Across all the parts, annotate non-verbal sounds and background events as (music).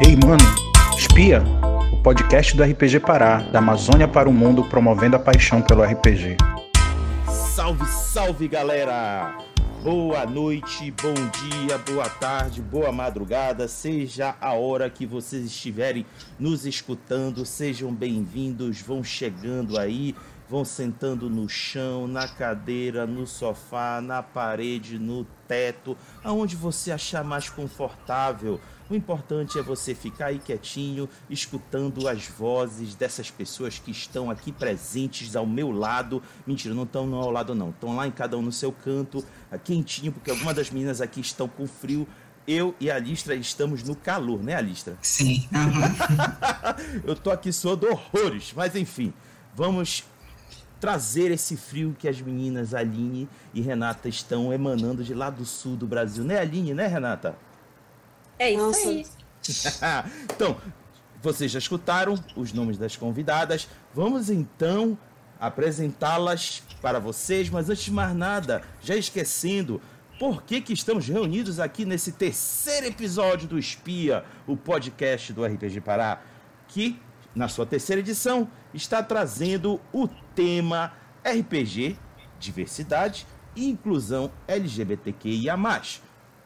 Ei, mano, espia! O podcast do RPG Pará, da Amazônia para o mundo, promovendo a paixão pelo RPG. Salve, salve, galera! Boa noite, bom dia, boa tarde, boa madrugada, seja a hora que vocês estiverem nos escutando, sejam bem-vindos, vão chegando aí, vão sentando no chão, na cadeira, no sofá, na parede, no teto, aonde você achar mais confortável. O importante é você ficar aí quietinho, escutando as vozes dessas pessoas que estão aqui presentes ao meu lado. Mentira, não estão ao lado não, estão lá em cada um no seu canto, quentinho, porque algumas das meninas aqui estão com frio. Eu e a Alistra estamos no calor, né, Alistra? Sim. Uhum. (laughs) Eu tô aqui suando horrores, mas enfim, vamos trazer esse frio que as meninas Aline e Renata estão emanando de lá do sul do Brasil, né, Aline, né, Renata? É isso Nossa. aí. (laughs) então, vocês já escutaram os nomes das convidadas. Vamos então apresentá-las para vocês, mas antes de mais nada, já esquecendo, por que, que estamos reunidos aqui nesse terceiro episódio do Espia, o podcast do RPG Pará, que na sua terceira edição está trazendo o tema RPG, diversidade e inclusão LGBTQIA+.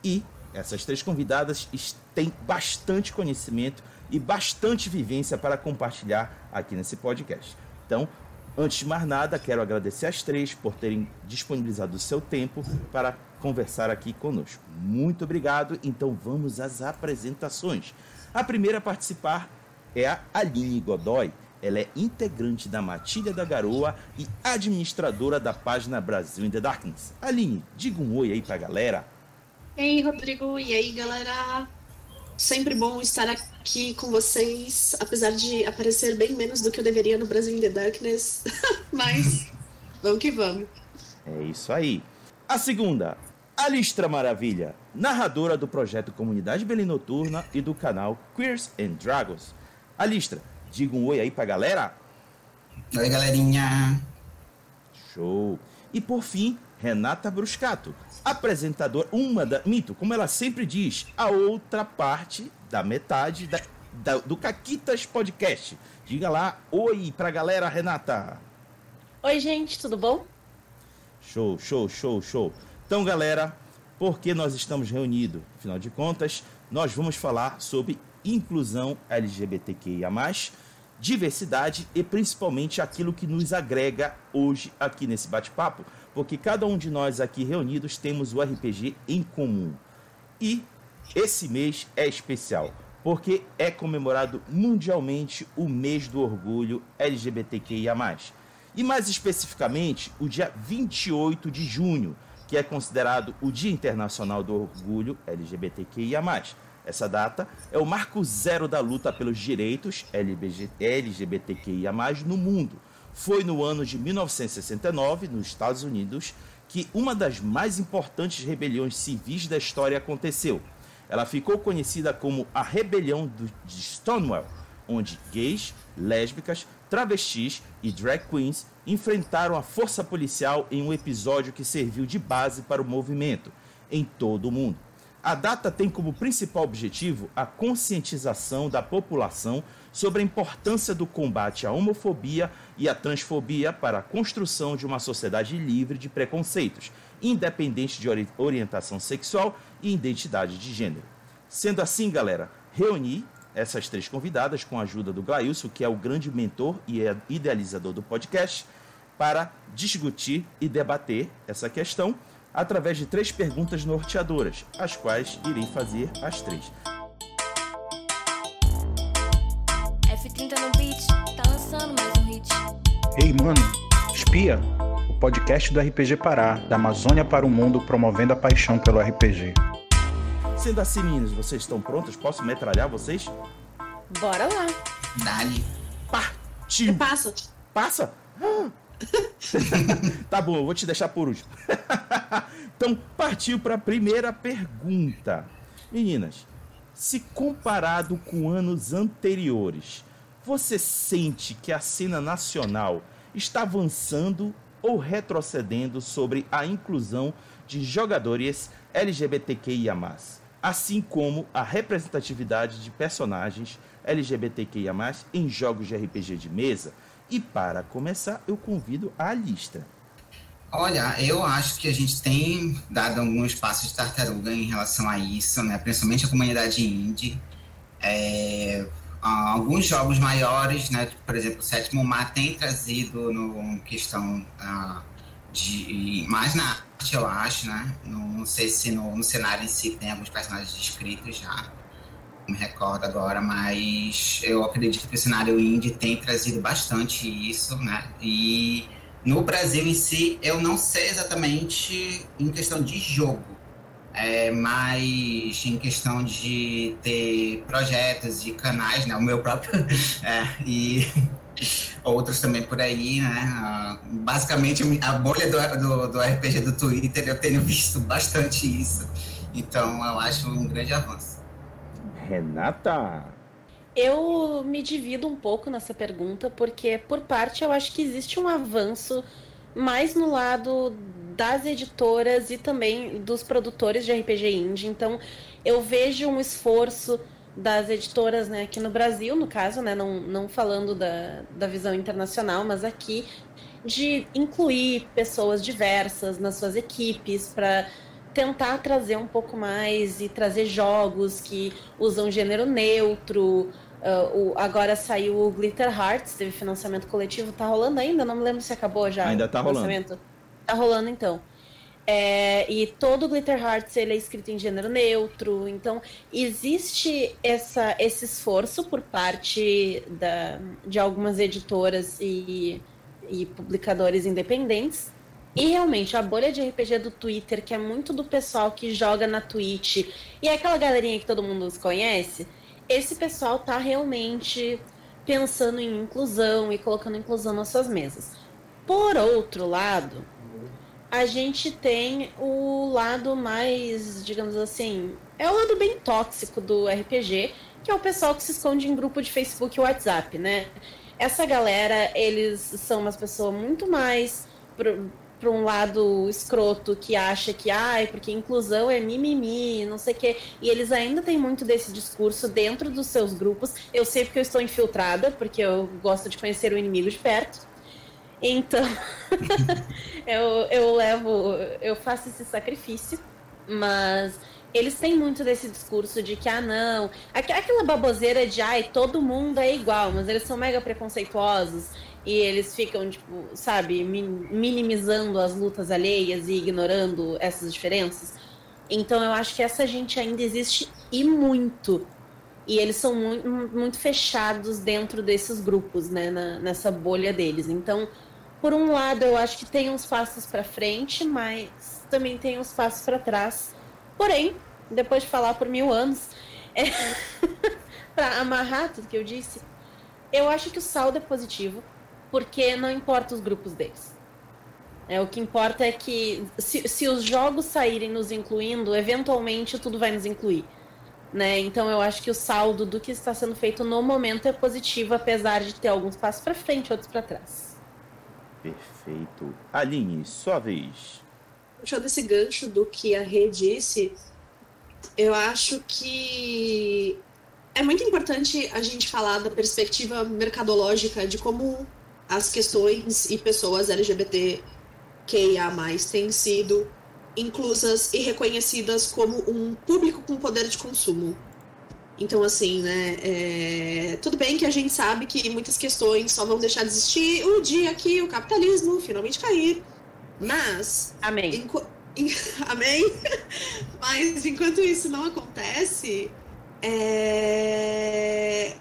E essas três convidadas têm bastante conhecimento e bastante vivência para compartilhar aqui nesse podcast. Então, antes de mais nada, quero agradecer as três por terem disponibilizado o seu tempo para conversar aqui conosco. Muito obrigado. Então, vamos às apresentações. A primeira a participar é a Aline Godoy. Ela é integrante da Matilha da Garoa e administradora da página Brasil in the Darkness. Aline, diga um oi aí pra galera. Ei, Rodrigo, e aí, galera? Sempre bom estar aqui com vocês, apesar de aparecer bem menos do que eu deveria no Brasil in the Darkness, (laughs) mas vamos que vamos. É isso aí. A segunda, Alistra Maravilha, narradora do projeto Comunidade Belém Noturna e do canal Queers and Dragons. Alistra, diga um oi aí pra galera. Oi, galerinha. Show. E por fim, Renata Bruscato, apresentadora, uma da. Mito, como ela sempre diz, a outra parte da metade da, da, do Caquitas Podcast. Diga lá, oi pra galera, Renata. Oi, gente, tudo bom? Show, show, show, show. Então, galera, por que nós estamos reunidos? Afinal de contas, nós vamos falar sobre inclusão LGBTQIA, diversidade e principalmente aquilo que nos agrega hoje aqui nesse bate-papo porque cada um de nós aqui reunidos temos o RPG em comum. E esse mês é especial, porque é comemorado mundialmente o mês do orgulho LGBTQIA. E mais especificamente, o dia 28 de junho, que é considerado o Dia Internacional do Orgulho LGBTQIA. Essa data é o marco zero da luta pelos direitos LGBTQIA no mundo foi no ano de 1969, nos Estados Unidos, que uma das mais importantes rebeliões civis da história aconteceu. Ela ficou conhecida como a Rebelião de Stonewall, onde gays, lésbicas, travestis e drag queens enfrentaram a força policial em um episódio que serviu de base para o movimento em todo o mundo. A data tem como principal objetivo a conscientização da população sobre a importância do combate à homofobia e à transfobia para a construção de uma sociedade livre de preconceitos, independente de orientação sexual e identidade de gênero. Sendo assim, galera, reuni essas três convidadas com a ajuda do Glailson, que é o grande mentor e é idealizador do podcast, para discutir e debater essa questão através de três perguntas norteadoras, as quais irei fazer as três. Ei, mano, espia! O podcast do RPG Pará, da Amazônia para o mundo, promovendo a paixão pelo RPG. Sendo assim, meninos, vocês estão prontos? Posso metralhar vocês? Bora lá. Dali. Partiu! Passa. Passa? (laughs) tá bom, eu vou te deixar por último. (laughs) então, partiu para a primeira pergunta. Meninas, se comparado com anos anteriores, você sente que a cena nacional está avançando ou retrocedendo sobre a inclusão de jogadores LGBTQIA+. assim como a representatividade de personagens LGBTQIA+, em jogos de RPG de mesa. E para começar, eu convido a lista. Olha, eu acho que a gente tem dado alguns passos de tartaruga em relação a isso, né? Principalmente a comunidade indie. É, alguns jogos maiores, né? Por exemplo, o Sétimo Mar tem trazido no questão uh, de mais na arte, eu acho, né? Não, não sei se no, no, cenário em si tem alguns personagens descritos já, não me recordo agora, mas eu acredito que o cenário indie tem trazido bastante isso, né? E no Brasil em si, eu não sei exatamente em questão de jogo, é, mas em questão de ter projetos e canais, né? O meu próprio, (laughs) é, e (laughs) outros também por aí, né? Basicamente, a bolha do, do, do RPG do Twitter, eu tenho visto bastante isso. Então, eu acho um grande avanço. Renata! Eu me divido um pouco nessa pergunta, porque por parte eu acho que existe um avanço mais no lado das editoras e também dos produtores de RPG indie. Então, eu vejo um esforço das editoras, né, aqui no Brasil, no caso, né, não, não falando da, da visão internacional, mas aqui, de incluir pessoas diversas nas suas equipes para tentar trazer um pouco mais e trazer jogos que usam gênero neutro. Uh, o, agora saiu o Glitter Hearts, teve financiamento coletivo, tá rolando ainda? Não me lembro se acabou já. Ainda tá rolando. Tá rolando então. É, e todo Glitter Hearts ele é escrito em gênero neutro, então existe essa, esse esforço por parte da, de algumas editoras e, e publicadores independentes e realmente, a bolha de RPG do Twitter, que é muito do pessoal que joga na Twitch, e é aquela galerinha que todo mundo conhece, esse pessoal tá realmente pensando em inclusão e colocando inclusão nas suas mesas. Por outro lado, a gente tem o lado mais, digamos assim, é o lado bem tóxico do RPG, que é o pessoal que se esconde em grupo de Facebook e WhatsApp, né? Essa galera, eles são umas pessoas muito mais para um lado escroto que acha que, ai, porque inclusão é mimimi, não sei o quê. E eles ainda têm muito desse discurso dentro dos seus grupos. Eu sei porque eu estou infiltrada, porque eu gosto de conhecer o inimigo de perto. Então, (laughs) eu, eu levo, eu faço esse sacrifício, mas eles têm muito desse discurso de que, ah, não, aquela baboseira de, ai, todo mundo é igual, mas eles são mega preconceituosos e eles ficam, tipo, sabe, minimizando as lutas alheias e ignorando essas diferenças. Então eu acho que essa gente ainda existe e muito. E eles são muito, muito fechados dentro desses grupos, né, na, nessa bolha deles. Então, por um lado, eu acho que tem uns passos para frente, mas também tem uns passos para trás. Porém, depois de falar por mil anos, é... (laughs) para amarrar tudo que eu disse, eu acho que o saldo é positivo porque não importa os grupos deles. É, o que importa é que se, se os jogos saírem nos incluindo, eventualmente tudo vai nos incluir. Né? Então eu acho que o saldo do que está sendo feito no momento é positivo, apesar de ter alguns passos para frente outros para trás. Perfeito. Aline, sua vez. Puxando esse gancho do que a Rê disse, eu acho que é muito importante a gente falar da perspectiva mercadológica de como as questões e pessoas LGBTQIA+, têm sido inclusas e reconhecidas como um público com poder de consumo. Então, assim, né, é... tudo bem que a gente sabe que muitas questões só vão deixar de existir o dia que o capitalismo finalmente cair. Mas... Amém. Enqu... (laughs) Amém? Mas enquanto isso não acontece, é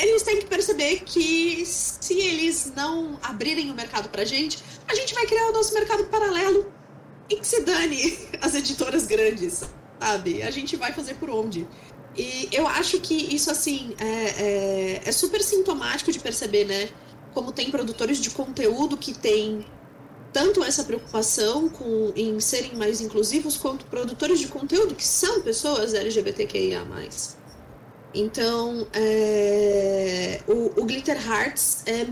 eles têm que perceber que se eles não abrirem o mercado pra gente, a gente vai criar o nosso mercado paralelo e que se dane as editoras grandes, sabe? A gente vai fazer por onde? E eu acho que isso, assim, é, é, é super sintomático de perceber, né? Como tem produtores de conteúdo que têm tanto essa preocupação com, em serem mais inclusivos, quanto produtores de conteúdo que são pessoas LGBTQIA. Então, é, o, o, Glitter Hearts é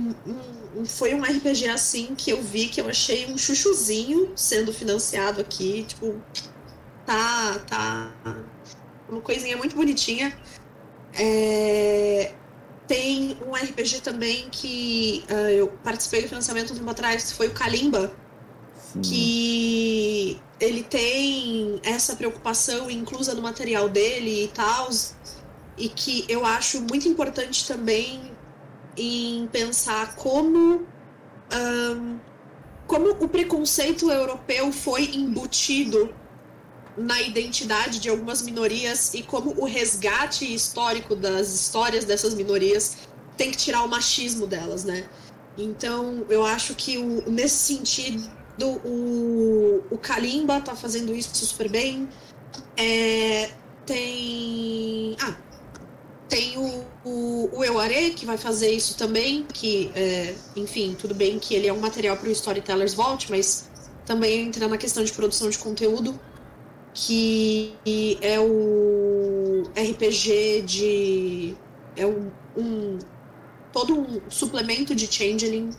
um, foi um RPG assim que eu vi que eu achei um chuchuzinho sendo financiado aqui. Tipo, tá, tá, uma coisinha muito bonitinha. É... Tem um RPG também que uh, eu participei do financiamento um tempo atrás, foi o Kalimba, Sim. que ele tem essa preocupação inclusa no material dele e tal, e que eu acho muito importante também em pensar como um, como o preconceito europeu foi embutido na identidade de algumas minorias e como o resgate histórico das histórias dessas minorias tem que tirar o machismo delas, né? Então, eu acho que o, nesse sentido, o, o Kalimba tá fazendo isso super bem. É, tem. Ah, tem o, o, o Euare, que vai fazer isso também, que, é, enfim, tudo bem que ele é um material para o Storytellers Vault, mas também entra na questão de produção de conteúdo que é o RPG de. É um, um todo um suplemento de Changeling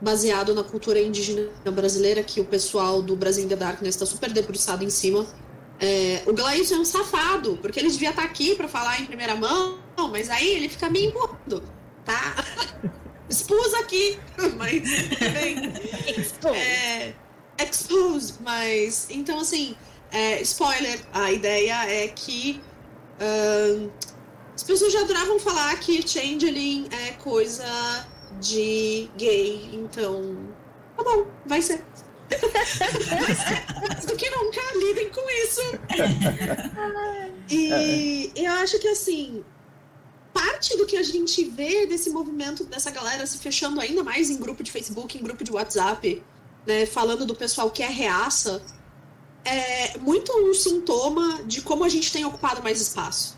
baseado na cultura indígena brasileira, que o pessoal do Brasil in the Darkness está super debruçado em cima. É, o Glaício é um safado, porque ele devia estar tá aqui para falar em primeira mão, mas aí ele fica me empurrando, tá? (laughs) Expus aqui, (laughs) mas bem, é, mas então assim é, spoiler, a ideia é que uh, as pessoas já adoravam falar que Changeling é coisa de gay, então tá bom, vai ser. Mas (laughs) do que nunca lidem com isso. (laughs) E eu acho que assim, parte do que a gente vê desse movimento dessa galera se fechando ainda mais em grupo de Facebook, em grupo de WhatsApp, né, falando do pessoal que é reaça, é muito um sintoma de como a gente tem ocupado mais espaço.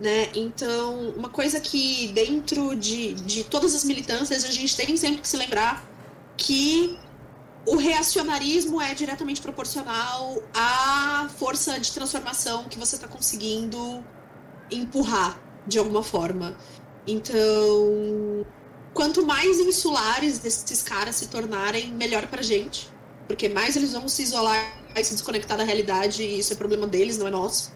Né? Então, uma coisa que dentro de, de todas as militâncias a gente tem sempre que se lembrar que o reacionarismo é diretamente proporcional à força de transformação que você está conseguindo empurrar de alguma forma. Então, quanto mais insulares esses caras se tornarem, melhor pra gente. Porque mais eles vão se isolar e se desconectar da realidade, e isso é problema deles, não é nosso.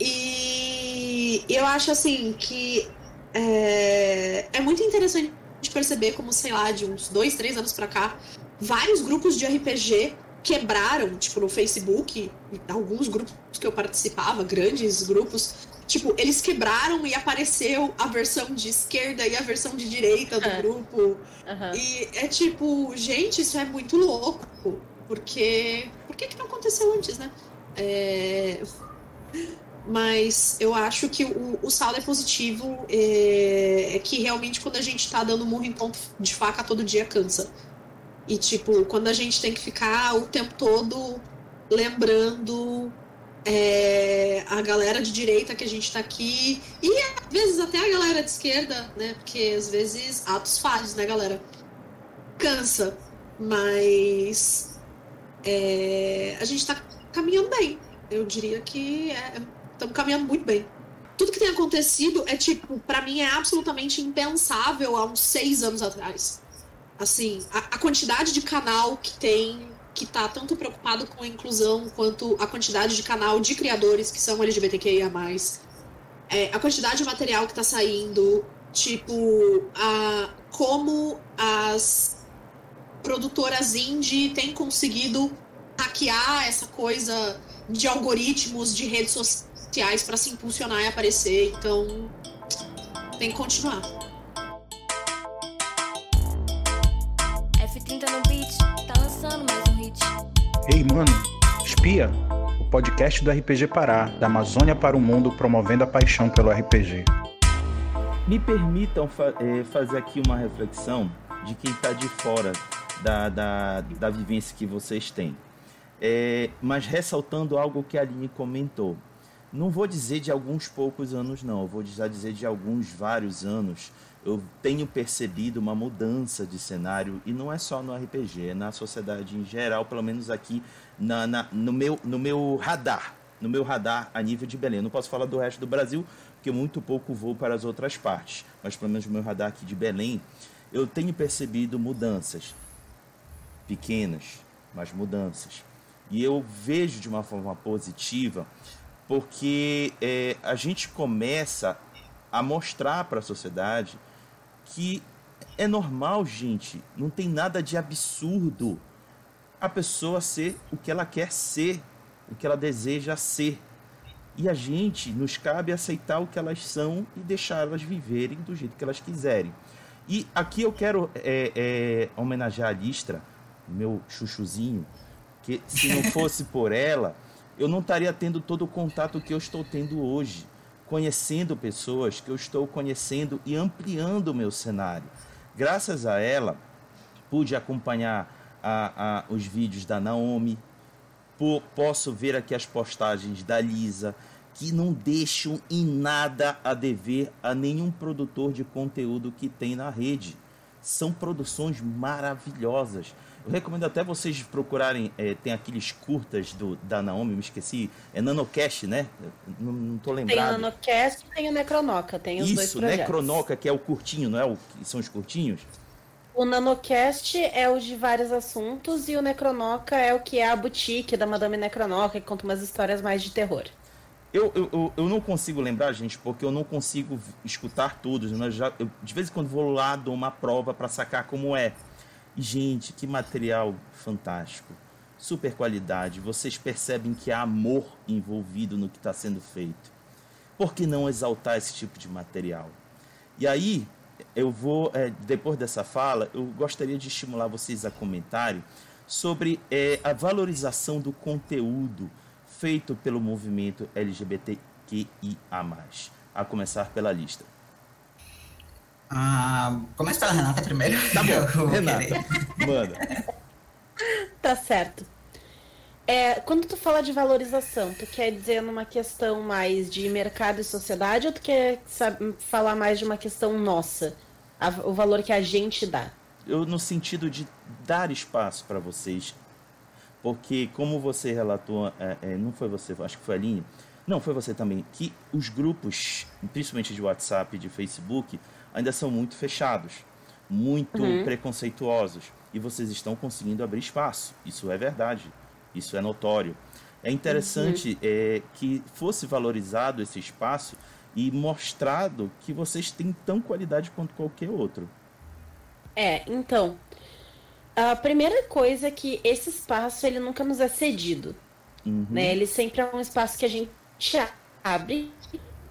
E eu acho assim que é, é muito interessante perceber como, sei lá, de uns dois, três anos pra cá, vários grupos de RPG quebraram, tipo, no Facebook, alguns grupos que eu participava, grandes grupos, tipo, eles quebraram e apareceu a versão de esquerda e a versão de direita do grupo. Uhum. E é tipo, gente, isso é muito louco. Porque. Por que, que não aconteceu antes, né? É... Mas eu acho que o, o saldo é positivo. É... é, que realmente quando a gente tá dando murro em ponto de faca todo dia cansa. E tipo, quando a gente tem que ficar o tempo todo lembrando é, a galera de direita que a gente tá aqui, e às vezes até a galera de esquerda, né? Porque às vezes atos falhos, né, galera? Cansa. Mas é, a gente está caminhando bem. Eu diria que estamos é, caminhando muito bem. Tudo que tem acontecido é tipo, para mim é absolutamente impensável há uns seis anos atrás. Assim, a, a quantidade de canal que tem que está tanto preocupado com a inclusão quanto a quantidade de canal de criadores que são LGBTQIA+. É, a quantidade de material que está saindo, tipo, a, como as produtoras indie têm conseguido hackear essa coisa de algoritmos de redes sociais para se impulsionar e aparecer. Então, tem que continuar. F30 no beat, tá lançando mais um hit. Ei, mano, espia! O podcast do RPG Pará, da Amazônia para o mundo, promovendo a paixão pelo RPG. Me permitam fa eh, fazer aqui uma reflexão de quem está de fora da, da, da vivência que vocês têm. É, mas ressaltando algo que a Aline comentou. Não vou dizer de alguns poucos anos, não. Vou já dizer de alguns vários anos. Eu tenho percebido uma mudança de cenário, e não é só no RPG, é na sociedade em geral, pelo menos aqui na, na, no, meu, no meu radar. No meu radar a nível de Belém. Não posso falar do resto do Brasil, porque muito pouco vou para as outras partes. Mas pelo menos no meu radar aqui de Belém, eu tenho percebido mudanças pequenas, mas mudanças. E eu vejo de uma forma positiva porque é, a gente começa a mostrar para a sociedade que é normal, gente, não tem nada de absurdo a pessoa ser o que ela quer ser, o que ela deseja ser. E a gente nos cabe aceitar o que elas são e deixá-las viverem do jeito que elas quiserem. E aqui eu quero é, é, homenagear a Listra, meu chuchuzinho, que se não (laughs) fosse por ela, eu não estaria tendo todo o contato que eu estou tendo hoje, conhecendo pessoas que eu estou conhecendo e ampliando o meu cenário. Graças a ela, pude acompanhar a, a, os vídeos da Naomi, posso ver aqui as postagens da Lisa, que não deixam em nada a dever a nenhum produtor de conteúdo que tem na rede. São produções maravilhosas. Eu recomendo até vocês procurarem, é, tem aqueles curtas do, da Naomi, me esqueci, é Nanocast, né? Não, não tô lembrado. Tem o Nanocast e tem o Necronoca, tem os Isso, dois projetos. Necronoca, que é o curtinho, não é o que são os curtinhos? O Nanocast é o de vários assuntos e o Necronoca é o que é a boutique da Madame Necronoca, que conta umas histórias mais de terror. Eu, eu, eu não consigo lembrar, gente, porque eu não consigo escutar todos. Né? Já, eu, de vez em quando vou lá, dou uma prova para sacar como é. Gente, que material fantástico. Super qualidade. Vocês percebem que há amor envolvido no que está sendo feito. Por que não exaltar esse tipo de material? E aí, eu vou, é, depois dessa fala, eu gostaria de estimular vocês a comentarem sobre é, a valorização do conteúdo feito pelo movimento LGBTQIA. A começar pela lista. Ah, começa pela Renata primeiro. Tá bom, (laughs) Renata, manda. (laughs) Tá certo. É, quando tu fala de valorização, tu quer dizer numa questão mais de mercado e sociedade ou tu quer sabe, falar mais de uma questão nossa? A, o valor que a gente dá? Eu, no sentido de dar espaço para vocês. Porque, como você relatou, é, é, não foi você, acho que foi a Aline, não, foi você também, que os grupos, principalmente de WhatsApp e de Facebook, ainda são muito fechados, muito uhum. preconceituosos. E vocês estão conseguindo abrir espaço. Isso é verdade. Isso é notório. É interessante uhum. é, que fosse valorizado esse espaço e mostrado que vocês têm tão qualidade quanto qualquer outro. É, então, a primeira coisa é que esse espaço ele nunca nos é cedido. Uhum. Né? Ele sempre é um espaço que a gente abre,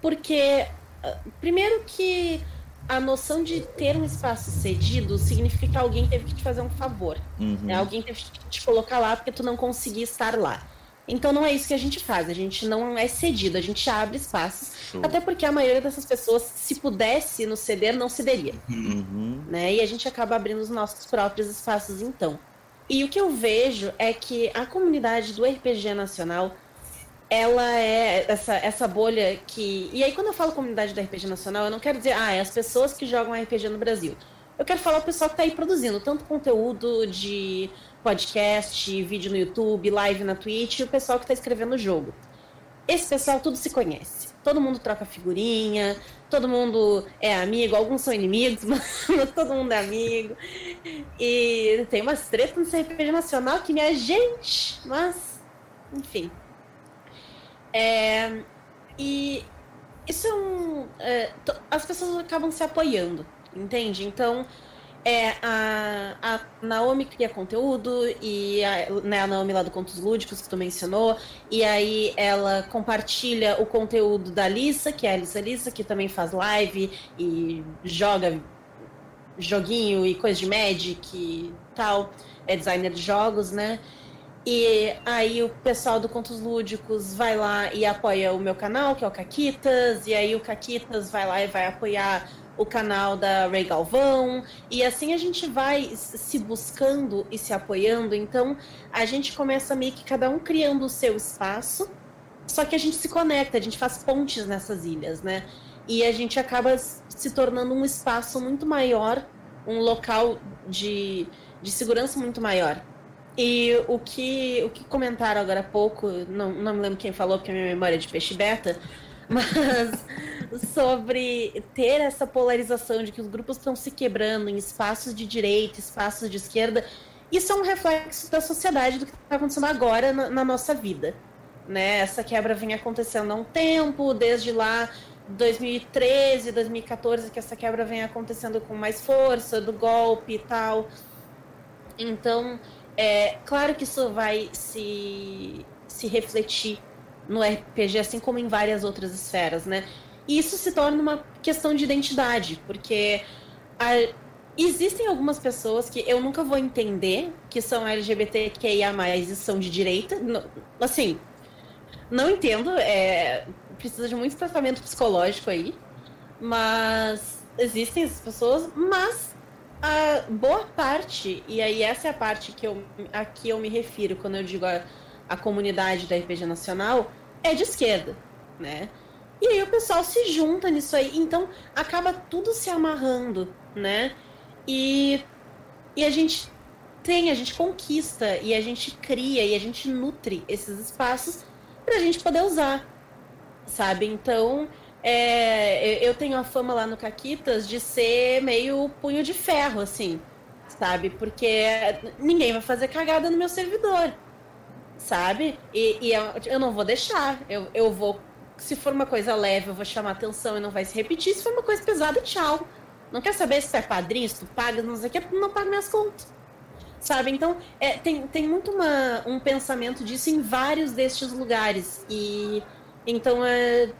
porque ah, primeiro que a noção de ter um espaço cedido significa que alguém teve que te fazer um favor. Uhum. Né? Alguém teve que te colocar lá porque tu não conseguia estar lá. Então não é isso que a gente faz, a gente não é cedido, a gente abre espaços, Show. até porque a maioria dessas pessoas, se pudesse nos ceder, não cederia. Uhum. Né? E a gente acaba abrindo os nossos próprios espaços então. E o que eu vejo é que a comunidade do RPG nacional ela é essa, essa bolha que. E aí, quando eu falo comunidade do RPG nacional, eu não quero dizer, ah, é as pessoas que jogam RPG no Brasil. Eu quero falar o pessoal que está aí produzindo tanto conteúdo de podcast, vídeo no YouTube, live na Twitch, e o pessoal que está escrevendo o jogo. Esse pessoal tudo se conhece. Todo mundo troca figurinha, todo mundo é amigo, alguns são inimigos, (laughs) mas todo mundo é amigo. E tem umas tretas no RPG nacional que minha gente, mas enfim. É, e isso é um. É, as pessoas acabam se apoiando, entende? Então, é, a, a Naomi cria conteúdo e a, né, a Naomi lá do Contos Lúdicos que tu mencionou, e aí ela compartilha o conteúdo da Lisa, que é a Alissa Lisa, que também faz live e joga joguinho e coisa de Magic e tal, é designer de jogos, né? E aí o pessoal do Contos Lúdicos vai lá e apoia o meu canal, que é o Caquitas, e aí o Caquitas vai lá e vai apoiar o canal da Ray Galvão, e assim a gente vai se buscando e se apoiando, então a gente começa meio que cada um criando o seu espaço, só que a gente se conecta, a gente faz pontes nessas ilhas, né? E a gente acaba se tornando um espaço muito maior, um local de, de segurança muito maior. E o que, o que comentaram agora há pouco, não, não me lembro quem falou, porque a minha memória é de peixe beta, (laughs) mas sobre ter essa polarização de que os grupos estão se quebrando em espaços de direita, espaços de esquerda, isso é um reflexo da sociedade do que está acontecendo agora na, na, nossa vida. né? Essa quebra vem acontecendo há um tempo, desde lá 2013, 2014, que essa quebra vem acontecendo com mais força, do golpe e tal. Então, é claro que isso vai se, se refletir no RPG, assim como em várias outras esferas, né? E isso se torna uma questão de identidade, porque a, existem algumas pessoas que eu nunca vou entender que são LGBTQIA+, e são de direita. Assim, não entendo, é, precisa de muito tratamento psicológico aí, mas existem essas pessoas, mas a boa parte, e aí essa é a parte que eu, a que eu me refiro quando eu digo a, a comunidade da RPG Nacional, é de esquerda, né? E aí o pessoal se junta nisso aí, então acaba tudo se amarrando, né? E, e a gente tem, a gente conquista, e a gente cria, e a gente nutre esses espaços pra gente poder usar, sabe? Então, é, eu tenho a fama lá no Caquitas de ser meio punho de ferro, assim, sabe? Porque ninguém vai fazer cagada no meu servidor, sabe? E, e eu, eu, não vou deixar, eu, eu vou. Se for uma coisa leve, eu vou chamar atenção e não vai se repetir. Se for uma coisa pesada, tchau. Não quer saber se tu é padrinho, se tu paga, não sei o que, não paga minhas contas. Sabe? Então, é, tem, tem muito uma, um pensamento disso em vários destes lugares. E então é,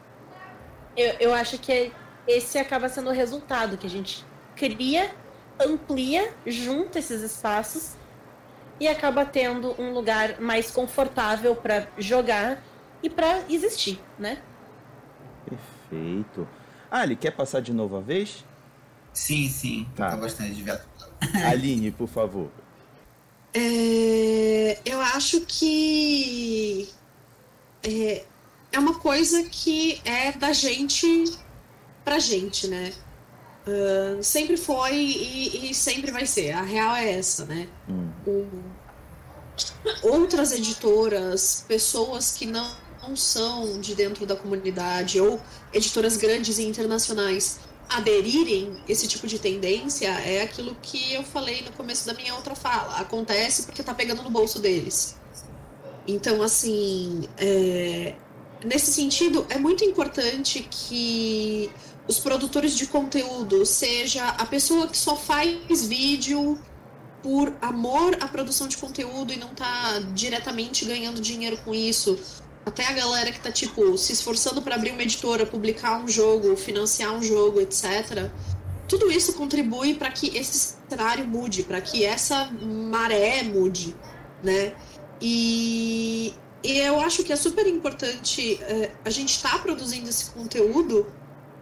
eu, eu acho que esse acaba sendo o resultado, que a gente cria, amplia, junta esses espaços e acaba tendo um lugar mais confortável para jogar e para existir, né? Perfeito. Ali, quer passar de novo a vez? Sim, sim. Tá. Tô gostando de ver. Aline, por favor. É, eu acho que é, é uma coisa que é da gente pra gente, né? Uh, sempre foi e, e, sempre vai ser. A real é essa, né? Hum. Outras editoras, pessoas que não, não são de dentro da comunidade ou editoras grandes e internacionais aderirem esse tipo de tendência é aquilo que eu falei no começo da minha outra fala. Acontece porque tá pegando no bolso deles. Então, assim, é... nesse sentido, é muito importante que os produtores de conteúdo seja a pessoa que só faz vídeo por amor à produção de conteúdo e não tá diretamente ganhando dinheiro com isso, até a galera que tá, tipo, se esforçando para abrir uma editora, publicar um jogo, financiar um jogo, etc. Tudo isso contribui para que esse cenário mude, para que essa maré mude, né? E, e eu acho que é super importante é, a gente estar tá produzindo esse conteúdo,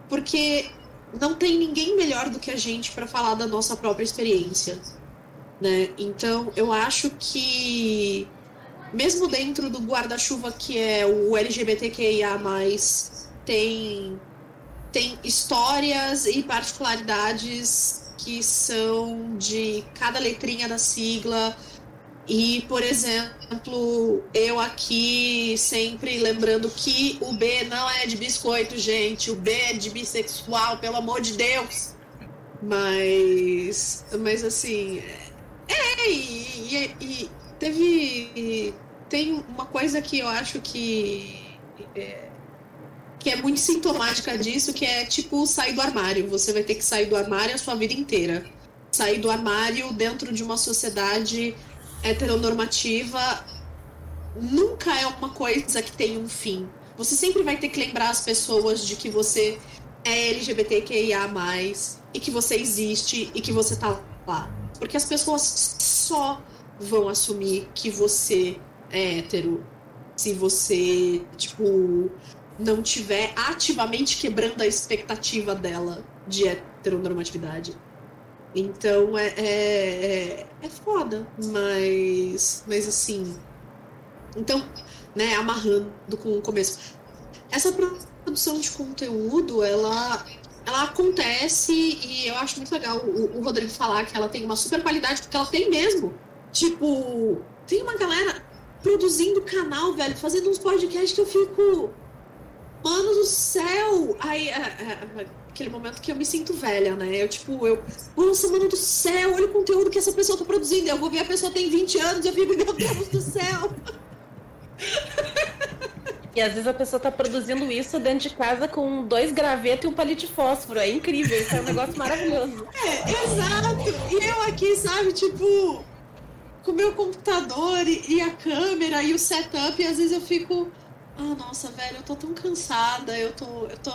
porque não tem ninguém melhor do que a gente para falar da nossa própria experiência, né? Então, eu acho que mesmo dentro do guarda-chuva que é o LGBTQIA, tem, tem histórias e particularidades que são de cada letrinha da sigla. E, por exemplo, eu aqui sempre lembrando que o B não é de biscoito, gente. O B é de bissexual, pelo amor de Deus. Mas, mas assim, é, e, e, e teve tem uma coisa que eu acho que é, que é muito sintomática disso, que é tipo sair do armário. Você vai ter que sair do armário a sua vida inteira. Sair do armário dentro de uma sociedade heteronormativa nunca é uma coisa que tem um fim. Você sempre vai ter que lembrar as pessoas de que você é LGBTQIA+, e que você existe e que você tá lá. Porque as pessoas só vão assumir que você é hétero, se você, tipo, não tiver ativamente quebrando a expectativa dela de heteronormatividade. Então é, é, é, é foda, mas, mas assim. Então, né, amarrando com o começo. Essa produção de conteúdo, ela, ela acontece e eu acho muito legal o, o Rodrigo falar que ela tem uma super qualidade, porque ela tem mesmo. Tipo, tem uma galera produzindo canal, velho, fazendo uns podcasts que eu fico. Mano do céu! Aí, é, é, aquele momento que eu me sinto velha, né? Eu, tipo, eu. Nossa, mano do céu, olha o conteúdo que essa pessoa tá produzindo. Eu vou ver a pessoa tem 20 anos, eu fico, meu Deus do céu! E às vezes a pessoa tá produzindo isso dentro de casa com dois gravetos e um palito de fósforo. É incrível, isso é um negócio maravilhoso. (laughs) É, exato. E eu aqui, sabe, tipo, com o meu computador e, e a câmera e o setup, e às vezes eu fico. Ah, nossa, velho, eu tô tão cansada, eu tô. Eu tô.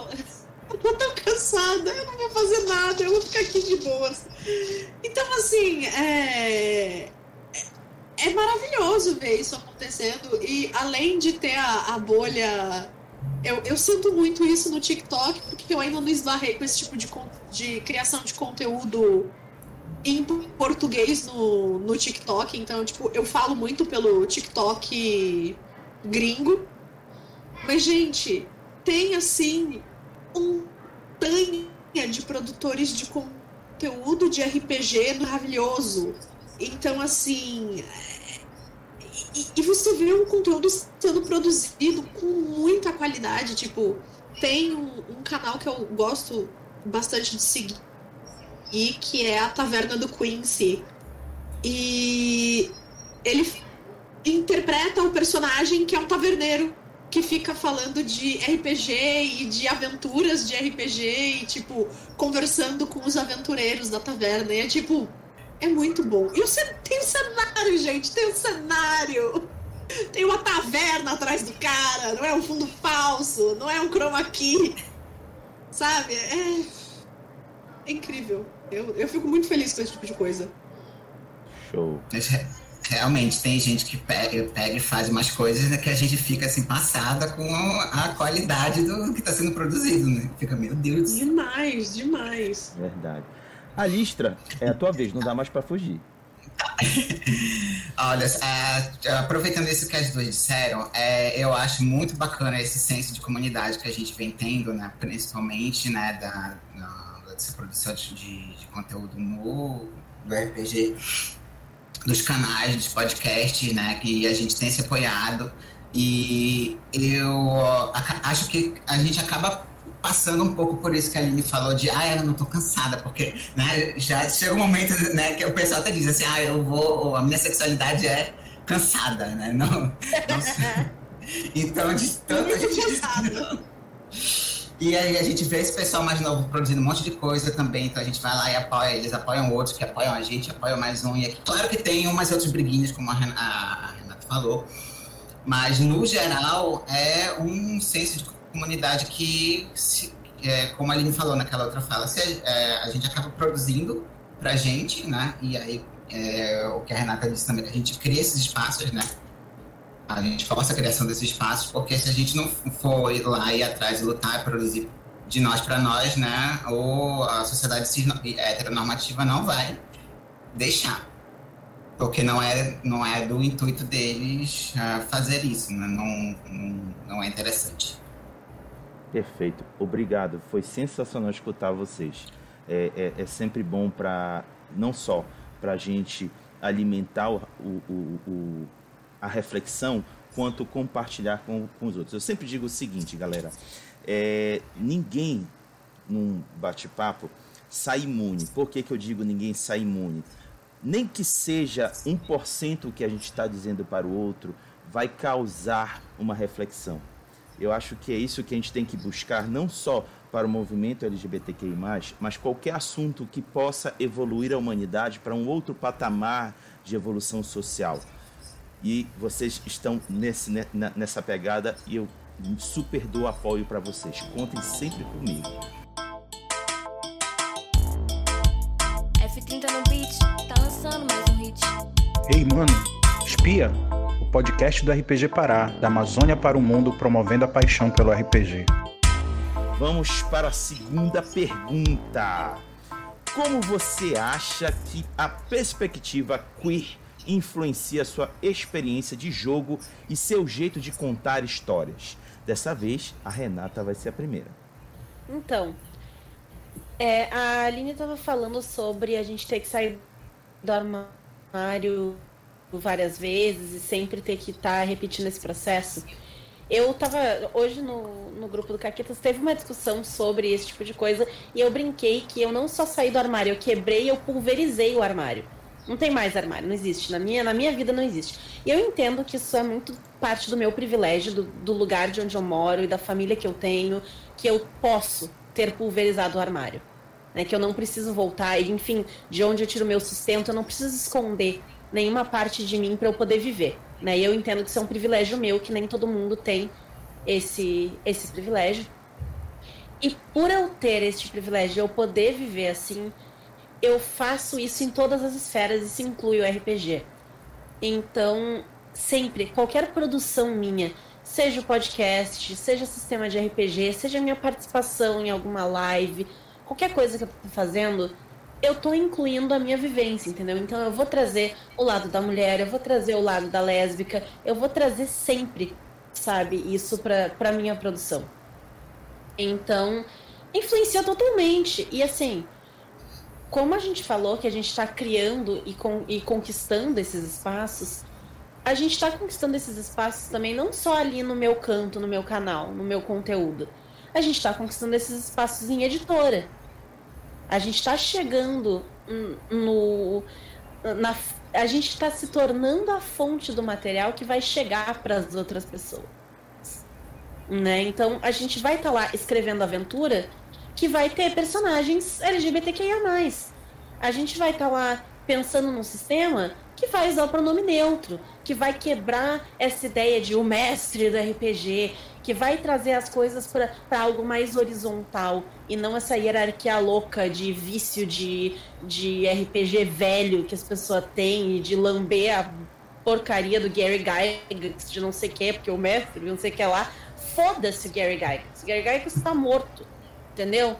Eu tô tão cansada, eu não vou fazer nada, eu vou ficar aqui de boas. Então, assim, é é maravilhoso ver isso acontecendo. E além de ter a, a bolha. Eu, eu sinto muito isso no TikTok, porque eu ainda não esbarrei com esse tipo de, de criação de conteúdo em português no, no TikTok. Então, tipo, eu falo muito pelo TikTok gringo. Mas, gente, tem assim um tanha de produtores de conteúdo de RPG maravilhoso. Então, assim, e, e, você vê um conteúdo sendo produzido com muita qualidade. Tipo, tem um, um, canal que eu gosto bastante de seguir, e que é a Taverna do Quincy. E ele interpreta o personagem que é um taverneiro que fica falando de RPG e de aventuras de RPG e, tipo, conversando com os aventureiros da taverna. E é tipo, é muito bom. E você tem um cenário, gente, tem um cenário. Tem uma taverna atrás do cara, não é um fundo falso, não é um chroma key. Sabe? É, é incrível. Eu, eu fico muito feliz com esse tipo de coisa. Show. Realmente, tem gente que pega, pega e faz umas coisas que a gente fica assim, passada com a qualidade do que está sendo produzido, né? Fica, meu Deus. Demais, demais. Verdade. A Listra, é a tua vez, não dá mais para fugir. (laughs) Olha, é, aproveitando isso que as duas disseram, é, eu acho muito bacana esse senso de comunidade que a gente vem tendo, né, principalmente né, da, da, dessa produção de, de, conteúdo no do RPG, dos canais, dos podcasts, né, que a gente tem se apoiado. E eu acho que a gente acaba passando um pouco por isso que a Aline falou de, ah, eu não tô cansada, porque, né, já chega um momento, né, que o pessoal até diz assim, ah, eu vou, a minha sexualidade é cansada, né, não, não (laughs) então, de tanto. (laughs) E aí a gente vê esse pessoal mais novo produzindo um monte de coisa também, então a gente vai lá e apoia, eles apoiam outros, que apoiam a gente, apoiam mais um, e aqui, claro que tem umas outros briguinhos, como a Renata, falou, mas no geral é um senso de comunidade que, se, é, como a Aline falou naquela outra fala, se, é, a gente acaba produzindo pra gente, né? E aí, é, o que a Renata disse também, a gente cria esses espaços, né? A gente força a criação desses espaços, porque se a gente não for ir lá e atrás e lutar e produzir de nós para nós, né? Ou a sociedade heteronormativa não vai deixar. Porque não é, não é do intuito deles uh, fazer isso, né? não, não, não é interessante. Perfeito, obrigado. Foi sensacional escutar vocês. É, é, é sempre bom para não só para a gente alimentar o, o, o, a reflexão, quanto compartilhar com, com, os outros. Eu sempre digo o seguinte, galera: é, ninguém num bate-papo sai imune. Por que, que eu digo ninguém sai imune? Nem que seja 1% que a gente está dizendo para o outro vai causar uma reflexão. Eu acho que é isso que a gente tem que buscar, não só para o movimento LGBTQI, mas qualquer assunto que possa evoluir a humanidade para um outro patamar de evolução social. E vocês estão nesse, nessa pegada e eu super dou apoio para vocês. Contem sempre comigo. F30 no beat, tá lançando mais um hit. Ei, mano, espia! podcast do RPG Pará, da Amazônia para o mundo, promovendo a paixão pelo RPG. Vamos para a segunda pergunta. Como você acha que a perspectiva queer influencia sua experiência de jogo e seu jeito de contar histórias? Dessa vez, a Renata vai ser a primeira. Então, é, a Aline estava falando sobre a gente ter que sair do armário várias vezes e sempre ter que estar tá repetindo esse processo. Eu tava. Hoje no, no grupo do Caquetas teve uma discussão sobre esse tipo de coisa e eu brinquei que eu não só saí do armário, eu quebrei eu pulverizei o armário. Não tem mais armário, não existe. Na minha, na minha vida não existe. E eu entendo que isso é muito parte do meu privilégio, do, do lugar de onde eu moro e da família que eu tenho, que eu posso ter pulverizado o armário. Né, que eu não preciso voltar, e, enfim, de onde eu tiro meu sustento, eu não preciso esconder nenhuma parte de mim para eu poder viver. Né? E eu entendo que isso é um privilégio meu, que nem todo mundo tem esse, esse privilégio. E por eu ter este privilégio, eu poder viver assim, eu faço isso em todas as esferas, isso inclui o RPG. Então, sempre, qualquer produção minha, seja o podcast, seja sistema de RPG, seja minha participação em alguma live, qualquer coisa que eu tô fazendo, eu tô incluindo a minha vivência, entendeu? Então eu vou trazer o lado da mulher, eu vou trazer o lado da lésbica, eu vou trazer sempre, sabe, isso pra, pra minha produção. Então, influencia totalmente. E assim, como a gente falou que a gente está criando e, e conquistando esses espaços, a gente está conquistando esses espaços também não só ali no meu canto, no meu canal, no meu conteúdo. A gente está conquistando esses espaços em editora. A gente está chegando no. Na, a gente está se tornando a fonte do material que vai chegar para as outras pessoas. Né? Então a gente vai estar tá lá escrevendo aventura que vai ter personagens LGBTQIA. A gente vai estar tá lá pensando num sistema que vai usar o pronome neutro, que vai quebrar essa ideia de o mestre do RPG, que vai trazer as coisas para algo mais horizontal e não essa hierarquia louca de vício de, de RPG velho que as pessoas têm e de lamber a porcaria do Gary Gygax de não sei o que, porque o mestre não sei o que lá. Foda-se Gary Gygax. Gary Gygax está morto entendeu?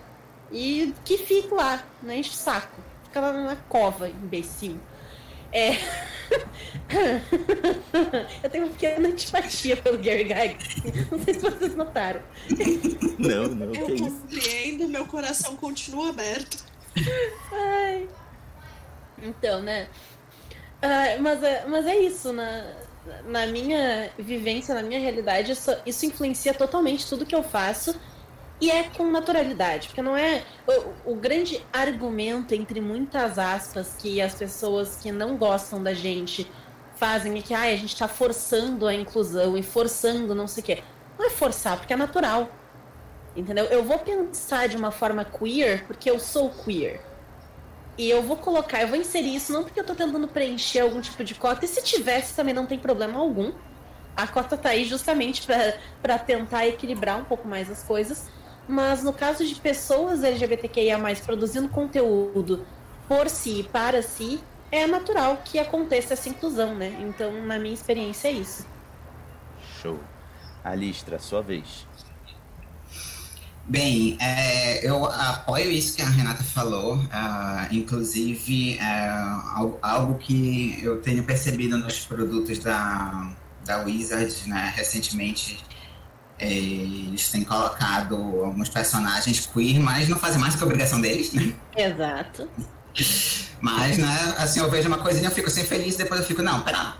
E que fique lá, não enche o saco. Fica lá na cova, imbecil. É. (laughs) eu tenho uma pequena antipatia pelo Gary Gygax. Não sei se vocês notaram. Não, não. Eu compreendo, meu coração continua aberto. Ai. Então, né? Uh, mas, é, mas é isso, na, na minha vivência, na minha realidade, isso, isso influencia totalmente tudo que eu faço e é com naturalidade, porque não é. O, o, grande argumento, entre muitas aspas, que as pessoas que não gostam da gente fazem é que ah, a gente está forçando a inclusão e forçando não sei o quê. Não é forçar, porque é natural. Entendeu? Eu vou pensar de uma forma queer porque eu sou queer. E eu vou colocar, eu vou inserir isso não porque eu tô tentando preencher algum tipo de cota, e se tivesse também não tem problema algum. A cota tá aí justamente para tentar equilibrar um pouco mais as coisas mas no caso de pessoas LGBTQIA, produzindo conteúdo por si e para si, é natural que aconteça essa inclusão, né? Então, na minha experiência, é isso. Show. Alistra, sua vez. Bem, é, eu apoio isso que a Renata falou, uh, inclusive uh, algo que eu tenho percebido nos produtos da, da Wizard, né, recentemente, eles têm colocado alguns personagens queer, mas não fazem mais que a obrigação deles, né? Exato. Mas, né, assim, eu vejo uma coisinha, eu fico sem feliz, depois eu fico, não, pera,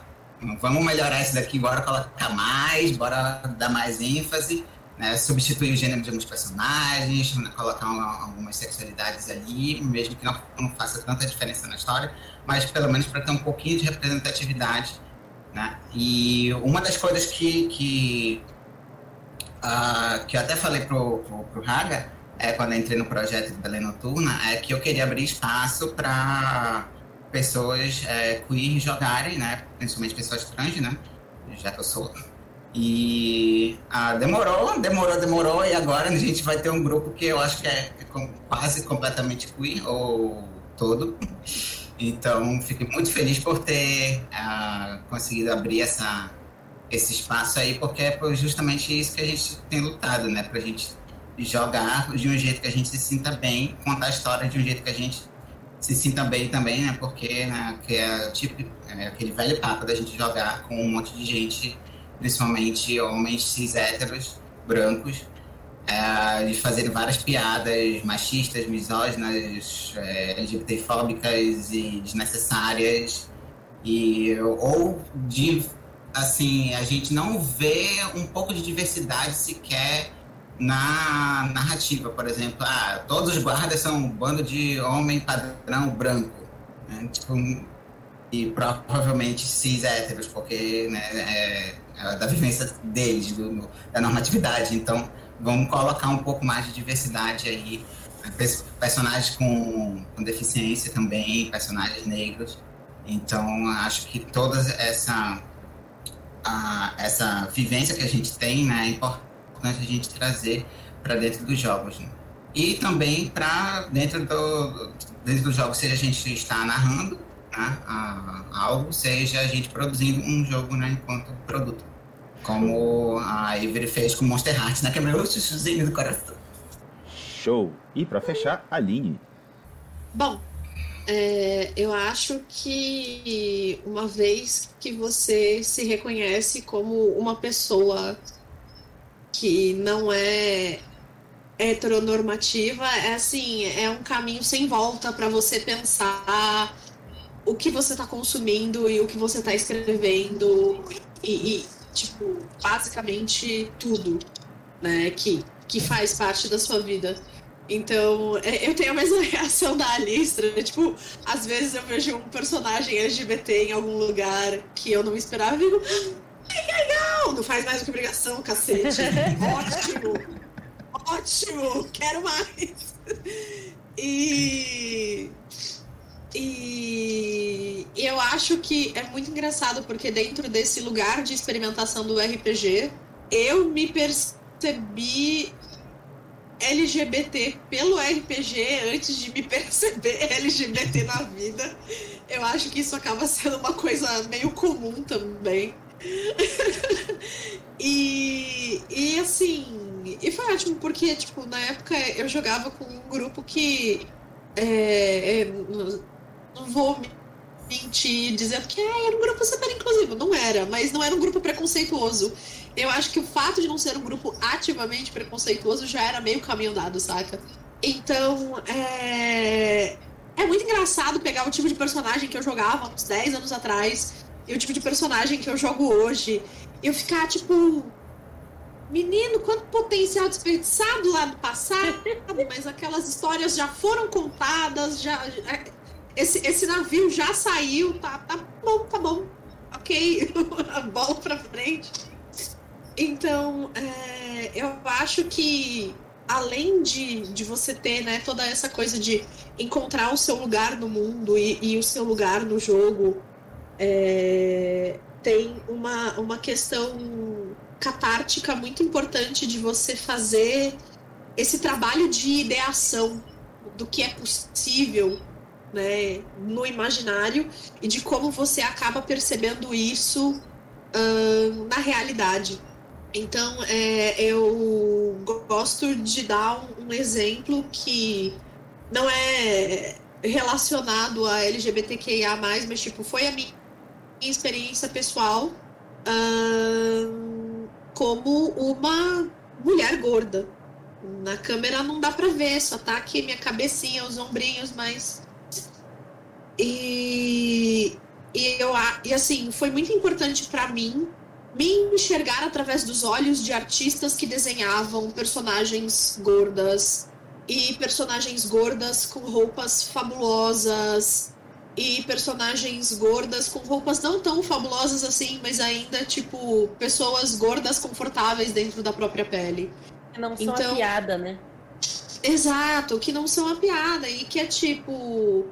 vamos melhorar isso daqui, bora colocar mais, bora dar mais ênfase, né, substituir o gênero de alguns personagens, né, colocar uma, algumas sexualidades ali, mesmo que não, não faça tanta diferença na história, mas pelo menos para ter um pouquinho de representatividade, né? E uma das coisas que, que uh, que eu até falei pro, pro, pro Raga, é, quando entrei no projeto de Belém Noturna, é que eu queria abrir espaço para pessoas é, queer jogarem, né? Principalmente pessoas trans, né? Já que eu sou. E ah, demorou, demorou, demorou, e agora a gente vai ter um grupo que eu acho que é quase completamente queer, ou todo. Então, fiquei muito feliz por ter ah, conseguido abrir essa, esse espaço aí, porque é justamente isso que a gente tem lutado, né? Pra gente jogar de um jeito que a gente se sinta bem, contar a história de um jeito que a gente se sinta bem também, né? Porque né, que é, tipo, é aquele velho papo da gente jogar com um monte de gente, principalmente homens cis héteros, brancos, é, de fazer várias piadas machistas, misóginas, é, LGBTfóbicas e desnecessárias, e, ou de assim, a gente não vê um pouco de diversidade sequer na narrativa, por exemplo, ah, todos os guardas são um bando de homem padrão branco. Né? Tipo, e provavelmente cis héteros, porque né, é, é da vivência deles, do, da normatividade. Então, vamos colocar um pouco mais de diversidade aí. Personagens com, com deficiência também, personagens negros. Então, acho que toda essa, a, essa vivência que a gente tem, né, é importante a gente trazer para dentro dos jogos. Né? E também para dentro, do, dentro dos jogos, seja a gente está narrando né, a, algo, seja a gente produzindo um jogo né, enquanto produto. Como a Ivory fez com Monster Hearts, né, que é meu chuchuzinho do coração. Show! E para fechar, Aline. Bom, é, eu acho que uma vez que você se reconhece como uma pessoa que não é heteronormativa, é assim, é um caminho sem volta para você pensar o que você está consumindo e o que você está escrevendo e, e, tipo, basicamente tudo, né, que, que faz parte da sua vida. Então, é, eu tenho a mesma (laughs) reação da Alistra. Né? Tipo, às vezes eu vejo um personagem LGBT em algum lugar que eu não esperava e digo, que legal! Não faz mais do que obrigação, cacete. (laughs) Ótimo! Ótimo! Quero mais! E. E eu acho que é muito engraçado porque dentro desse lugar de experimentação do RPG, eu me percebi LGBT pelo RPG antes de me (laughs) perceber LGBT na vida. Eu acho que isso acaba sendo uma coisa meio comum também. (laughs) e, e assim, e foi ótimo porque, tipo, na época eu jogava com um grupo que é, é, não vou mentir dizendo que ah, era um grupo super inclusivo. Não era, mas não era um grupo preconceituoso. Eu acho que o fato de não ser um grupo ativamente preconceituoso já era meio caminho dado, saca? Então, é. É muito engraçado pegar o tipo de personagem que eu jogava uns 10 anos atrás e o tipo de personagem que eu jogo hoje. Eu ficar tipo. Menino, quanto potencial desperdiçado lá no passado, mas aquelas histórias já foram contadas, já. Esse, esse navio já saiu, tá, tá bom, tá bom. Ok, (laughs) bola pra frente. Então, é, eu acho que além de, de você ter né, toda essa coisa de encontrar o seu lugar no mundo e, e o seu lugar no jogo, é, tem uma, uma questão catártica muito importante de você fazer esse trabalho de ideação do que é possível né, no imaginário e de como você acaba percebendo isso na realidade. Então, é, eu gosto de dar um, exemplo que não é relacionado a LGBTQIA, mas tipo, foi a minha experiência pessoal como uma mulher gorda. Na câmera não dá pra ver, só tá aqui minha cabecinha, os ombrinhos, mas. E, e eu e assim, foi muito importante para mim me enxergar através dos olhos de artistas que desenhavam personagens gordas e personagens gordas com roupas fabulosas e personagens gordas com roupas não tão fabulosas assim, mas ainda tipo pessoas gordas confortáveis dentro da própria pele. Que não são então, a piada, né? Exato, que não são a piada e que é tipo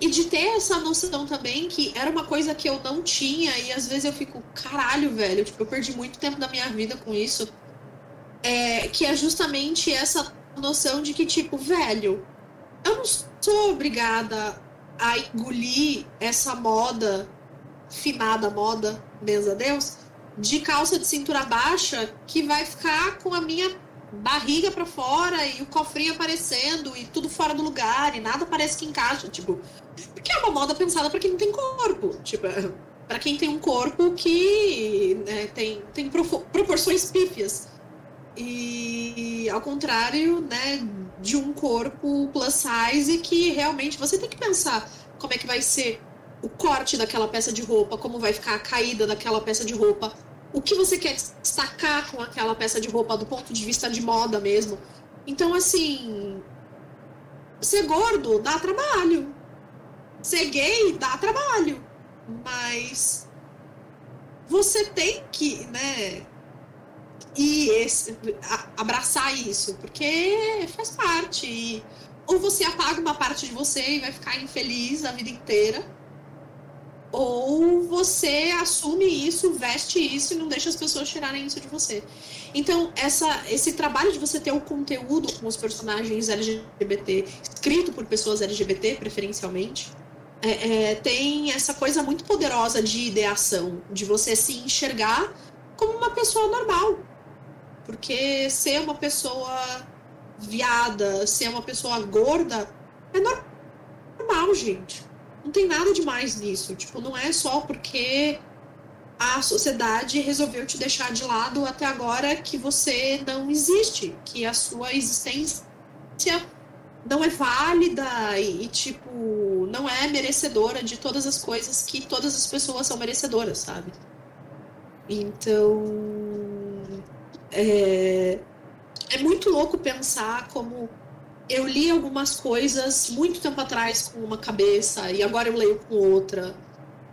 e de ter essa noção também que era uma coisa que eu não tinha, e às vezes eu fico, caralho, velho, tipo, eu perdi muito tempo da minha vida com isso. É, que é justamente essa noção de que, tipo, velho, eu não sou obrigada a engolir essa moda, finada moda, benza Deus, de calça de cintura baixa que vai ficar com a minha barriga para fora e o cofrinho aparecendo e tudo fora do lugar e nada parece que encaixa, tipo, porque é uma moda pensada para quem não tem corpo, tipo, para quem tem um corpo que né, tem, tem proporções pífias. E ao contrário, né, de um corpo plus size que realmente você tem que pensar como é que vai ser o corte daquela peça de roupa, como vai ficar a caída daquela peça de roupa, o que você quer destacar com aquela peça de roupa do ponto de vista de moda mesmo. Então, assim, ser gordo dá trabalho. Ser gay dá trabalho. Mas você tem que, né, e esse, abraçar isso, porque faz parte. E, ou você apaga uma parte de você e vai ficar infeliz a vida inteira, ou você assume isso, veste isso e não deixa as pessoas tirarem isso de você. Então, essa, esse trabalho de você ter o um conteúdo com os personagens LGBT, escrito por pessoas LGBT, preferencialmente, é, é, tem essa coisa muito poderosa de ideação, de você se enxergar como uma pessoa normal. Porque ser uma pessoa viada, ser uma pessoa gorda, é normal, gente. Não tem nada demais nisso. Tipo, não é só porque a sociedade resolveu te deixar de lado até agora que você não existe, que a sua existência não é válida e, tipo, não é merecedora de todas as coisas que todas as pessoas são merecedoras, sabe? Então. É, é muito louco pensar como eu li algumas coisas muito tempo atrás com uma cabeça e agora eu leio com outra.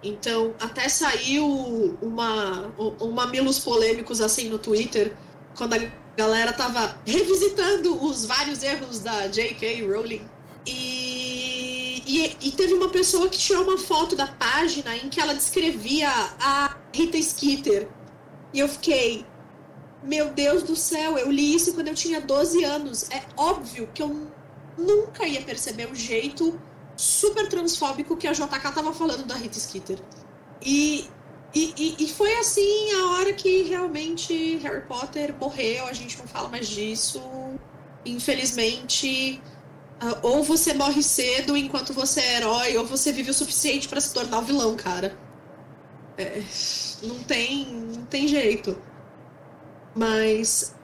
Então, até saiu uma, um mamilos polêmicos assim no Twitter, quando a galera tava revisitando os vários erros da J.K. Rowling. E, e, e, teve uma pessoa que tirou uma foto da página em que ela descrevia a Rita Skeeter. E eu fiquei, meu Deus do céu, eu li isso quando eu tinha 12 anos. É óbvio que eu nunca ia perceber o jeito super transfóbico que a JK tava falando da Rita Skeeter. E, e, e, foi assim a hora que realmente Harry Potter morreu, a gente não fala mais disso. Infelizmente, uh, ou você morre cedo enquanto você é herói, ou você vive o suficiente para se tornar o vilão, cara. É, não tem, não tem jeito. Mas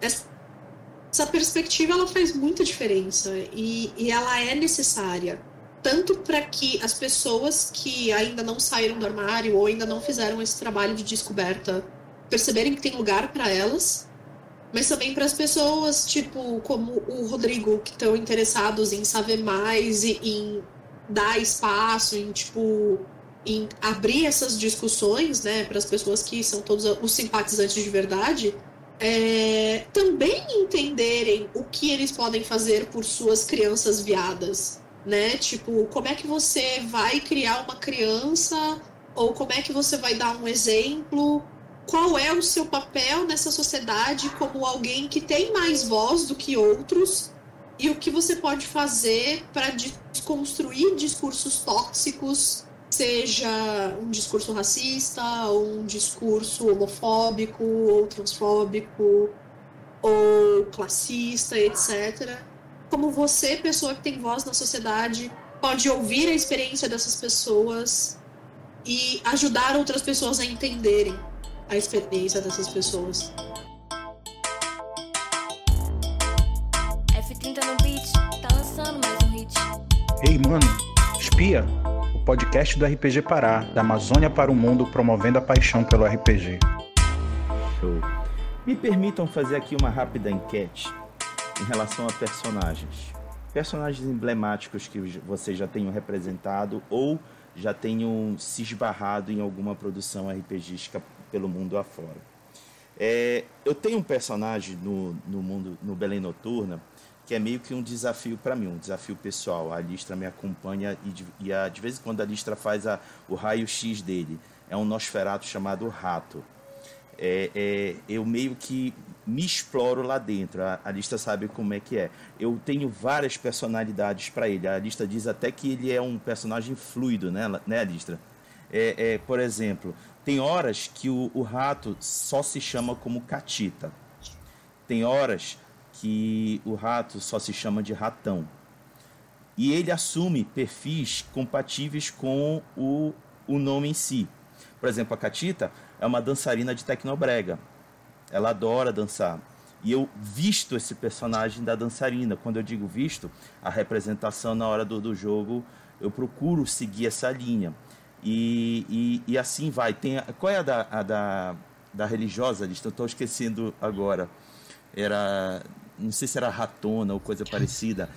essa perspectiva ela faz muita diferença. E, e ela é necessária tanto para que as pessoas que ainda não saíram do armário ou ainda não fizeram esse trabalho de descoberta perceberem que tem lugar para elas, mas também para as pessoas, tipo, como o Rodrigo, que estão interessados em saber mais e em dar espaço, em, tipo, em abrir essas discussões, né, para as pessoas que são todos os simpatizantes de verdade, é, também entenderem o que eles podem fazer por suas crianças viadas, né? Tipo, como é que você vai criar uma criança ou como é que você vai dar um exemplo? Qual é o seu papel nessa sociedade como alguém que tem mais voz do que outros? E o que você pode fazer para desconstruir discursos tóxicos seja um discurso racista, ou um discurso homofóbico, ou transfóbico, ou classista, etc. Como você, pessoa que tem voz na sociedade, pode ouvir a experiência dessas pessoas e ajudar outras pessoas a entenderem a experiência dessas pessoas. F30 no beat, tá lançando mais um hit. Ei, mano, espia! Podcast do RPG Pará, da Amazônia para o Mundo, promovendo a paixão pelo RPG. Show. Me permitam fazer aqui uma rápida enquete em relação a personagens. Personagens emblemáticos que vocês já tenham representado ou já tenham se esbarrado em alguma produção RPGística pelo mundo afora. É, eu tenho um personagem no, no mundo no Belém Noturna que é meio que um desafio para mim, um desafio pessoal. A Listra me acompanha e, de, e a, de vez em quando a Listra faz a, o raio-x dele. É um Nosferato chamado Rato. É, é, eu meio que me exploro lá dentro. A, a, lista sabe como é que é. Eu tenho várias personalidades para ele. A lista diz até que ele é um personagem fluido, né, né? É, é, por exemplo, tem horas que o, o rato só se chama como Catita. Tem horas que o rato só se chama de ratão. E ele assume perfis compatíveis com o, o nome em si. Por exemplo, a Catita é uma dançarina de tecnobrega. Ela adora dançar. E eu visto esse personagem da dançarina. Quando eu digo visto, a representação na hora do, do jogo, eu procuro seguir essa linha. E, e, e assim vai. Tem, qual é a da, a da, da religiosa? Estou esquecendo agora. Era não sei se era ratona ou coisa parecida.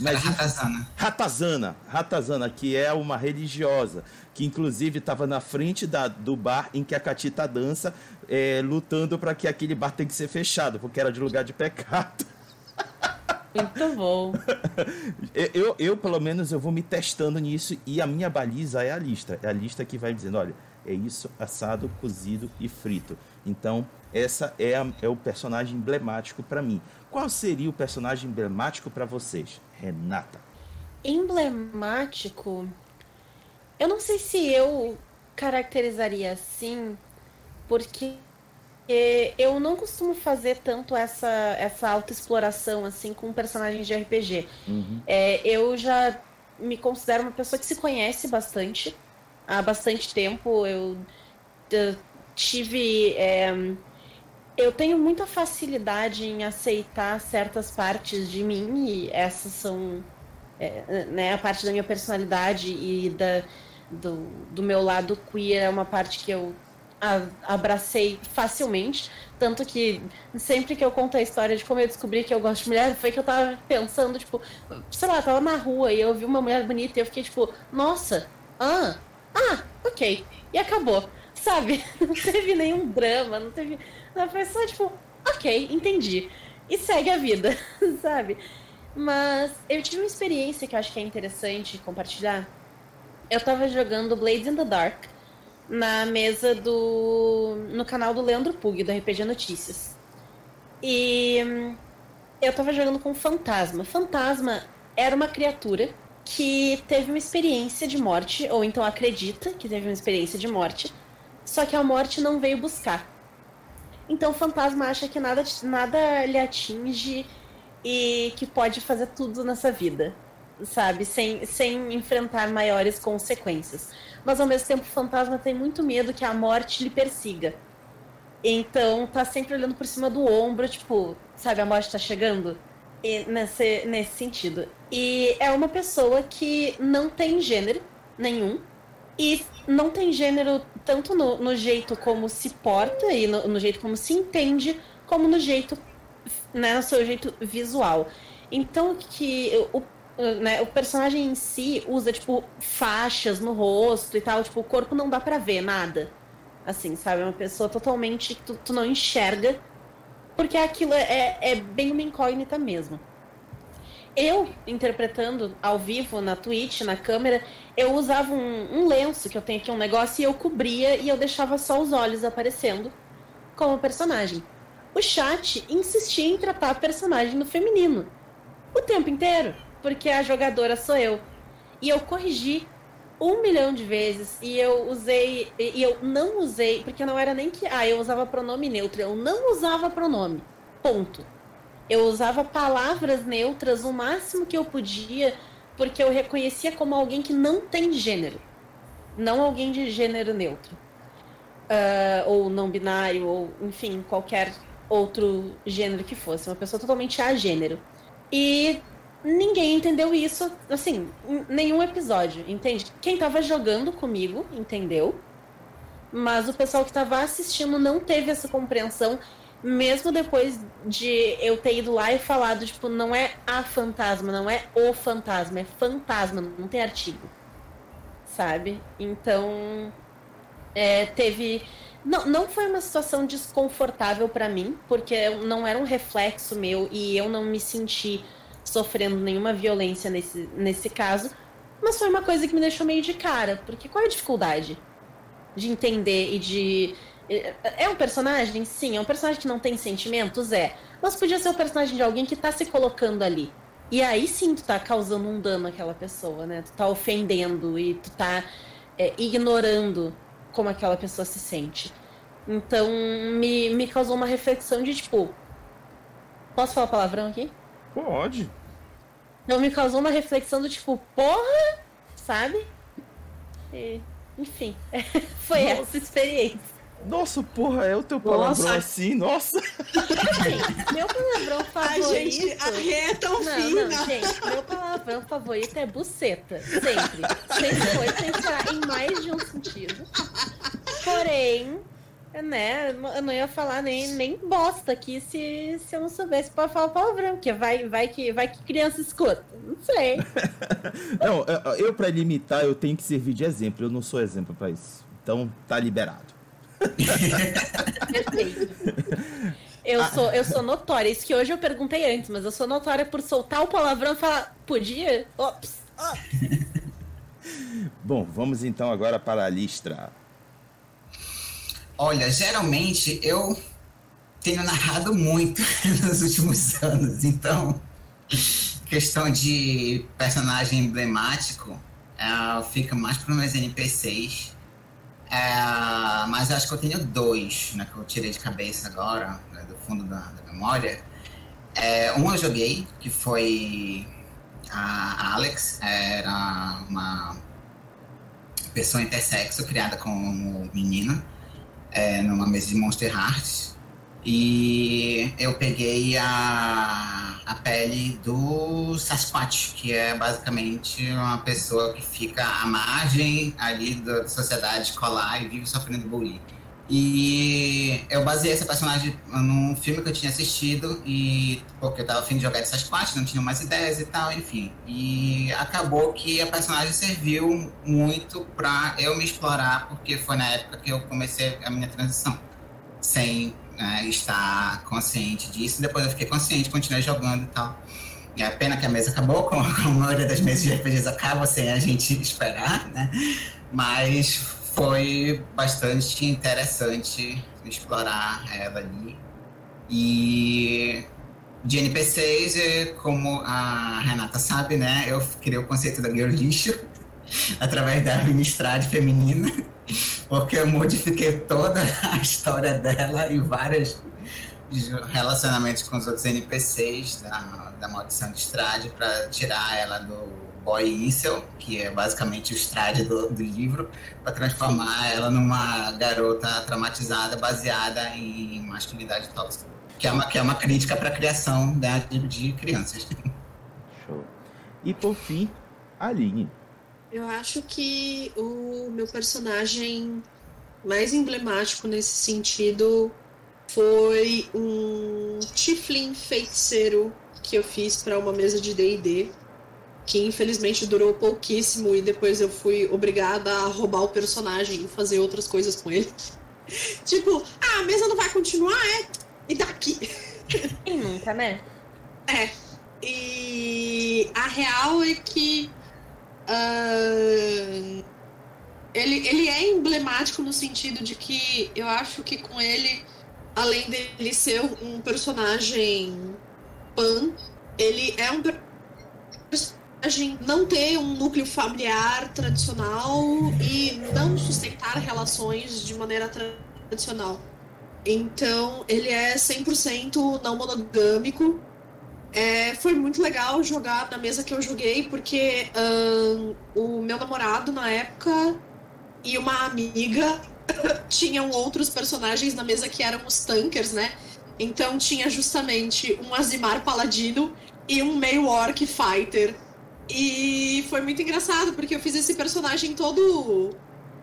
Mas, Ratazana. Ratazana, Ratazana, que é uma religiosa, que inclusive estava na frente da, do bar em que a Catita dança, é, lutando para que aquele bar tem que ser fechado, porque era de lugar de pecado. Muito bom. (laughs) eu, eu, pelo menos, eu vou me testando nisso e a minha baliza é a lista. É a lista que vai dizendo, olha, é isso assado, cozido e frito. Então, essa é, a, é o personagem emblemático para mim. Qual seria o personagem emblemático para vocês, Renata? Emblemático? Eu não sei se eu caracterizaria assim, porque eu não costumo fazer tanto essa, essa autoexploração assim com personagens de RPG. Uhum. É, eu já me considero uma pessoa que se conhece bastante. Há bastante tempo eu, eu tive. É, eu tenho muita facilidade em aceitar certas partes de mim, e essas são é, né, a parte da minha personalidade e da, do, do meu lado queer, é uma parte que eu abracei facilmente. Tanto que sempre que eu conto a história de como eu descobri que eu gosto de mulher, foi que eu tava pensando, tipo, sei lá, tava na rua e eu vi uma mulher bonita e eu fiquei tipo, nossa, ah, ah, ok. E acabou. Sabe? (laughs) Não teve nenhum drama, não teve. Foi só tipo, ok, entendi. E segue a vida, (laughs) sabe? Mas eu tive uma experiência que eu acho que é interessante compartilhar. Eu tava jogando Blades in the Dark na mesa do. no canal do Leandro Pug, do RPG Notícias. E hum, eu tava jogando com Fantasma. Fantasma era uma criatura que teve uma experiência de morte, ou então acredita que teve uma experiência de morte, só que a morte não veio buscar. Então o fantasma acha que nada, nada lhe atinge e que pode fazer tudo nessa vida, sabe? Sem, sem enfrentar maiores consequências mas ao mesmo tempo o fantasma tem muito medo que a morte lhe persiga. Então tá sempre olhando por cima do ombro, tipo, sabe, a morte tá chegando? E nesse, nesse sentido. E é uma pessoa que não tem gênero nenhum. E não tem gênero tanto no, no jeito como se porta e no, no, jeito como se entende, como no jeito, né, no seu jeito visual. Então que o né, o personagem em si usa, tipo, faixas no rosto e tal, tipo, o corpo não dá para ver nada. Assim, sabe? É uma pessoa totalmente tu, tu não enxerga, porque aquilo é, é bem uma incógnita mesmo. Eu, interpretando ao vivo na Twitch, na câmera, eu usava um, um lenço, que eu tenho aqui um negócio, e eu cobria e eu deixava só os olhos aparecendo como personagem. O chat insistia em tratar a personagem no feminino. O tempo inteiro porque a jogadora sou eu. E eu corrigi um milhão de vezes e eu usei e eu não usei porque não era nem que ah eu usava pronome neutro eu não usava pronome ponto eu usava palavras neutras o máximo que eu podia porque eu reconhecia como alguém que não tem gênero não alguém de gênero neutro uh, ou não binário ou enfim qualquer outro gênero que fosse uma pessoa totalmente agênero e ninguém entendeu isso, assim, nenhum episódio, entende? Quem tava jogando comigo entendeu, mas o pessoal que tava assistindo não teve essa compreensão, mesmo depois de eu ter ido lá e falado, tipo, não é a fantasma, não é o fantasma, é fantasma, não tem artigo, sabe? Então, é, teve. Não, não foi uma situação desconfortável para mim, porque não era um reflexo meu e eu não me senti sofrendo nenhuma violência nesse, nesse caso, mas foi uma coisa que me deixou meio de cara, porque qual é a dificuldade de entender e de. É um personagem? Sim. É um personagem que não tem sentimentos? É. Mas podia ser o um personagem de alguém que tá se colocando ali. E aí sim tu tá causando um dano àquela pessoa, né? Tu tá ofendendo e tu tá é, ignorando como aquela pessoa se sente. Então me, me causou uma reflexão de tipo. Posso falar palavrão aqui? Pode. Então me causou uma reflexão do tipo, porra, sabe? E, enfim, (laughs) foi nossa. essa experiência. Nossa, porra, é o teu palavrão nossa. assim, nossa. Assim, meu palavrão (laughs) favorito. A gente, a Rê é tão não, fina. Não, gente, meu palavrão favorito é buceta. Sempre. Sempre foi, sempre será, em mais de um sentido. Porém, né? Eu não ia falar nem, nem bosta aqui se, se eu não soubesse para falar palavrão, porque vai, vai, que, vai que criança escuta. Não sei. não, eu, para limitar, eu tenho que servir de exemplo. Eu não sou exemplo para isso. Então, tá liberado. Perfeito. Eu sou, eu sou notória. Isso que hoje eu perguntei antes, mas eu sou notória por soltar o palavrão e falar, podia? Ops, ops. (laughs) Bom, vamos então agora para a listra. Olha, geralmente eu tenho narrado muito (laughs) nos últimos anos, então questão de personagem emblemático é, fica mais para meus NPCs. É, mas acho que eu tenho dois, né, que eu tirei de cabeça agora, né, do fundo da, da memória. É, um eu joguei, que foi a Alex, era uma pessoa intersexo criada como menina é, numa mesa de Monster Hearts. E eu peguei a, a pele do Sasquatch, que é basicamente uma pessoa que fica à margem ali da sociedade escolar e vive sofrendo bullying. E eu baseei essa personagem num filme que eu tinha assistido, e porque eu tava afim de jogar de Sasquatch, não tinha mais ideias e tal, enfim. E acabou que a personagem serviu muito pra eu me explorar, porque foi na época que eu comecei a minha transição, sem né, estar consciente disso. Depois eu fiquei consciente, continuei jogando e tal. E a pena que a mesa acabou, como (laughs) a maioria das mesas de RPGs acaba sem a gente (laughs) esperar, né? Mas foi bastante interessante explorar ela ali. E de NPCs, como a Renata sabe, né? Eu criei o conceito da girl lixo (laughs) através da Administrade feminina, porque eu modifiquei toda a história dela e vários relacionamentos com os outros NPCs da, da Maldição de Estrade para tirar ela do boy incel, que é basicamente o estrade do, do livro, para transformar ela numa garota traumatizada baseada em masculinidade tóxica. Que é uma, que é uma crítica para a criação né, de, de crianças. Show. E por fim, Aline. Eu acho que o meu personagem mais emblemático nesse sentido foi um Tiflin feiticeiro que eu fiz para uma mesa de D&D que infelizmente durou pouquíssimo e depois eu fui obrigada a roubar o personagem e fazer outras coisas com ele. (laughs) tipo, ah, a mesa não vai continuar, é? E daqui? E nunca, né? É. E a real é que uh, ele, ele é emblemático no sentido de que eu acho que com ele, além dele ser um personagem pan, ele é um personagem não ter um núcleo familiar tradicional e não sustentar relações de maneira tradicional. Então, ele é 100% não monogâmico. É, foi muito legal jogar na mesa que eu joguei, porque um, o meu namorado, na época, e uma amiga (laughs) tinham outros personagens na mesa que eram os tankers, né? Então tinha justamente um Azimar Paladino e um meio Orc Fighter e foi muito engraçado, porque eu fiz esse personagem todo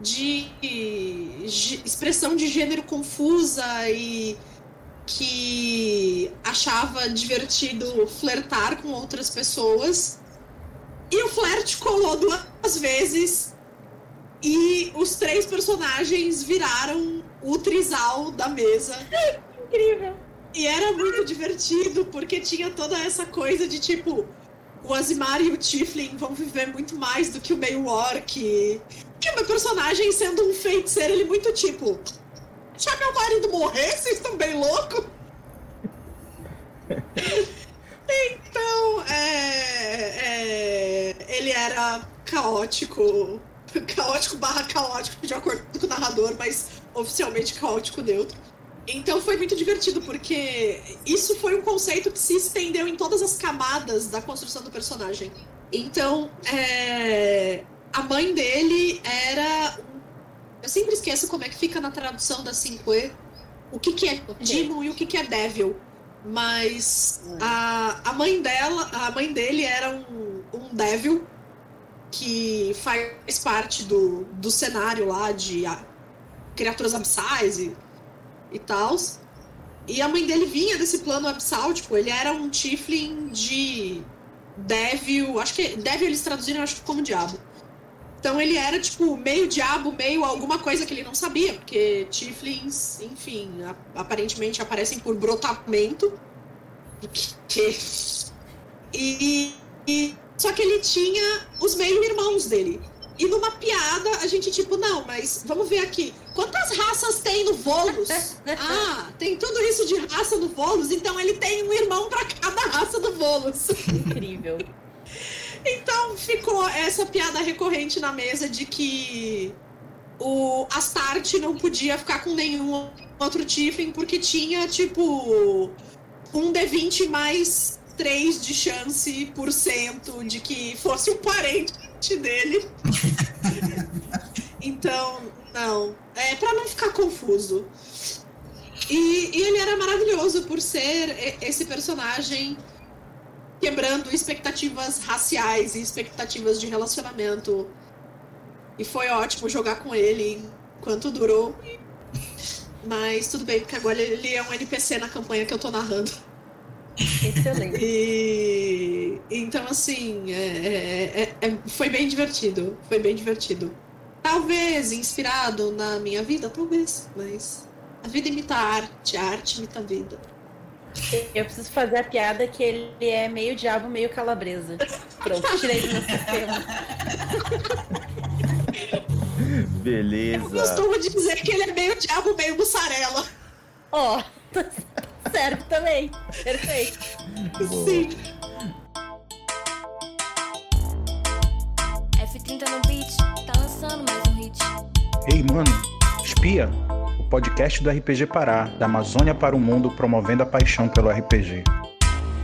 de, de expressão de gênero confusa e que achava divertido flertar com outras pessoas. E o flerte colou duas vezes e os três personagens viraram o trisal da mesa. Incrível! E era muito divertido, porque tinha toda essa coisa de tipo, o Azimar e o Tiflin vão viver muito mais do que o meio orc. Que o meu personagem, sendo um feiticeiro, ele muito tipo. Já meu marido morrer? Vocês estão bem loucos? (laughs) então, é, é, ele era caótico. Caótico barra caótico, de acordo com o narrador, mas oficialmente caótico neutro. Então foi muito divertido, porque isso foi um conceito que se estendeu em todas as camadas da construção do personagem. Então, é... a mãe dele era. Eu sempre esqueço como é que fica na tradução da 5E o que, que é Demon e o que, que é Devil. Mas a, a mãe dela, a mãe dele era um, um Devil que faz parte do, do cenário lá de a, criaturas abissais e e tal. E a mãe dele vinha desse plano abissal, tipo, ele era um Tiflin de Devil, acho que Devil eles traduziram acho que como diabo. Então ele era tipo meio diabo, meio alguma coisa que ele não sabia, porque Tiflins, enfim, aparentemente aparecem por brotamento. Que... E, e só que ele tinha os meio-irmãos dele. E numa piada, a gente, tipo, não, mas vamos ver aqui. Quantas raças tem no Volus? (laughs) ah, tem tudo isso de raça no Volus, então ele tem um irmão para cada raça do Volus. Incrível. Então ficou essa piada recorrente na mesa de que o Astarte não podia ficar com nenhum outro Tiffin porque tinha, tipo, um D20 mais 3 de chance por cento de que fosse um parente dele. (laughs) então, não. É para não ficar confuso. E, e, ele era maravilhoso por ser esse personagem quebrando expectativas raciais e expectativas de relacionamento. E foi ótimo jogar com ele enquanto durou. Mas tudo bem, porque agora ele é um NPC na campanha que eu tô narrando. Excelente. E, então, assim, é, é, é, é, foi bem divertido. Foi bem divertido. Talvez inspirado na minha vida, talvez, mas a vida imita a arte, a arte imita a vida. Eu preciso fazer a piada que ele é meio diabo, meio calabresa. Pronto, tirei do meu sistema. Beleza. Eu costumo dizer que ele é meio diabo, meio mussarela. Ó. Oh. Serve também. Perfeito. Sim. F30 no beat, tá lançando mais um hit. Ei, mano, espia! Podcast do RPG Pará, da Amazônia para o mundo, promovendo a paixão pelo RPG.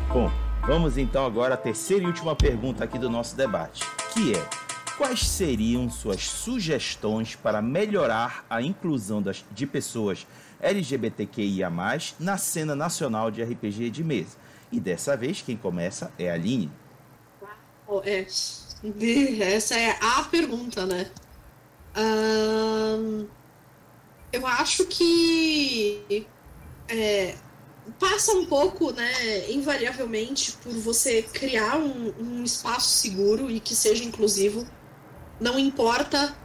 Bom, vamos então agora à terceira e última pergunta aqui do nosso debate, que é quais seriam suas sugestões para melhorar a inclusão das, de pessoas LGBTQIA+, na cena nacional de RPG de mesa. E dessa vez, quem começa é a Aline. É, essa é a pergunta, né? Um, eu acho que é, passa um pouco, né, invariavelmente, por você criar um, um espaço seguro e que seja inclusivo. Não importa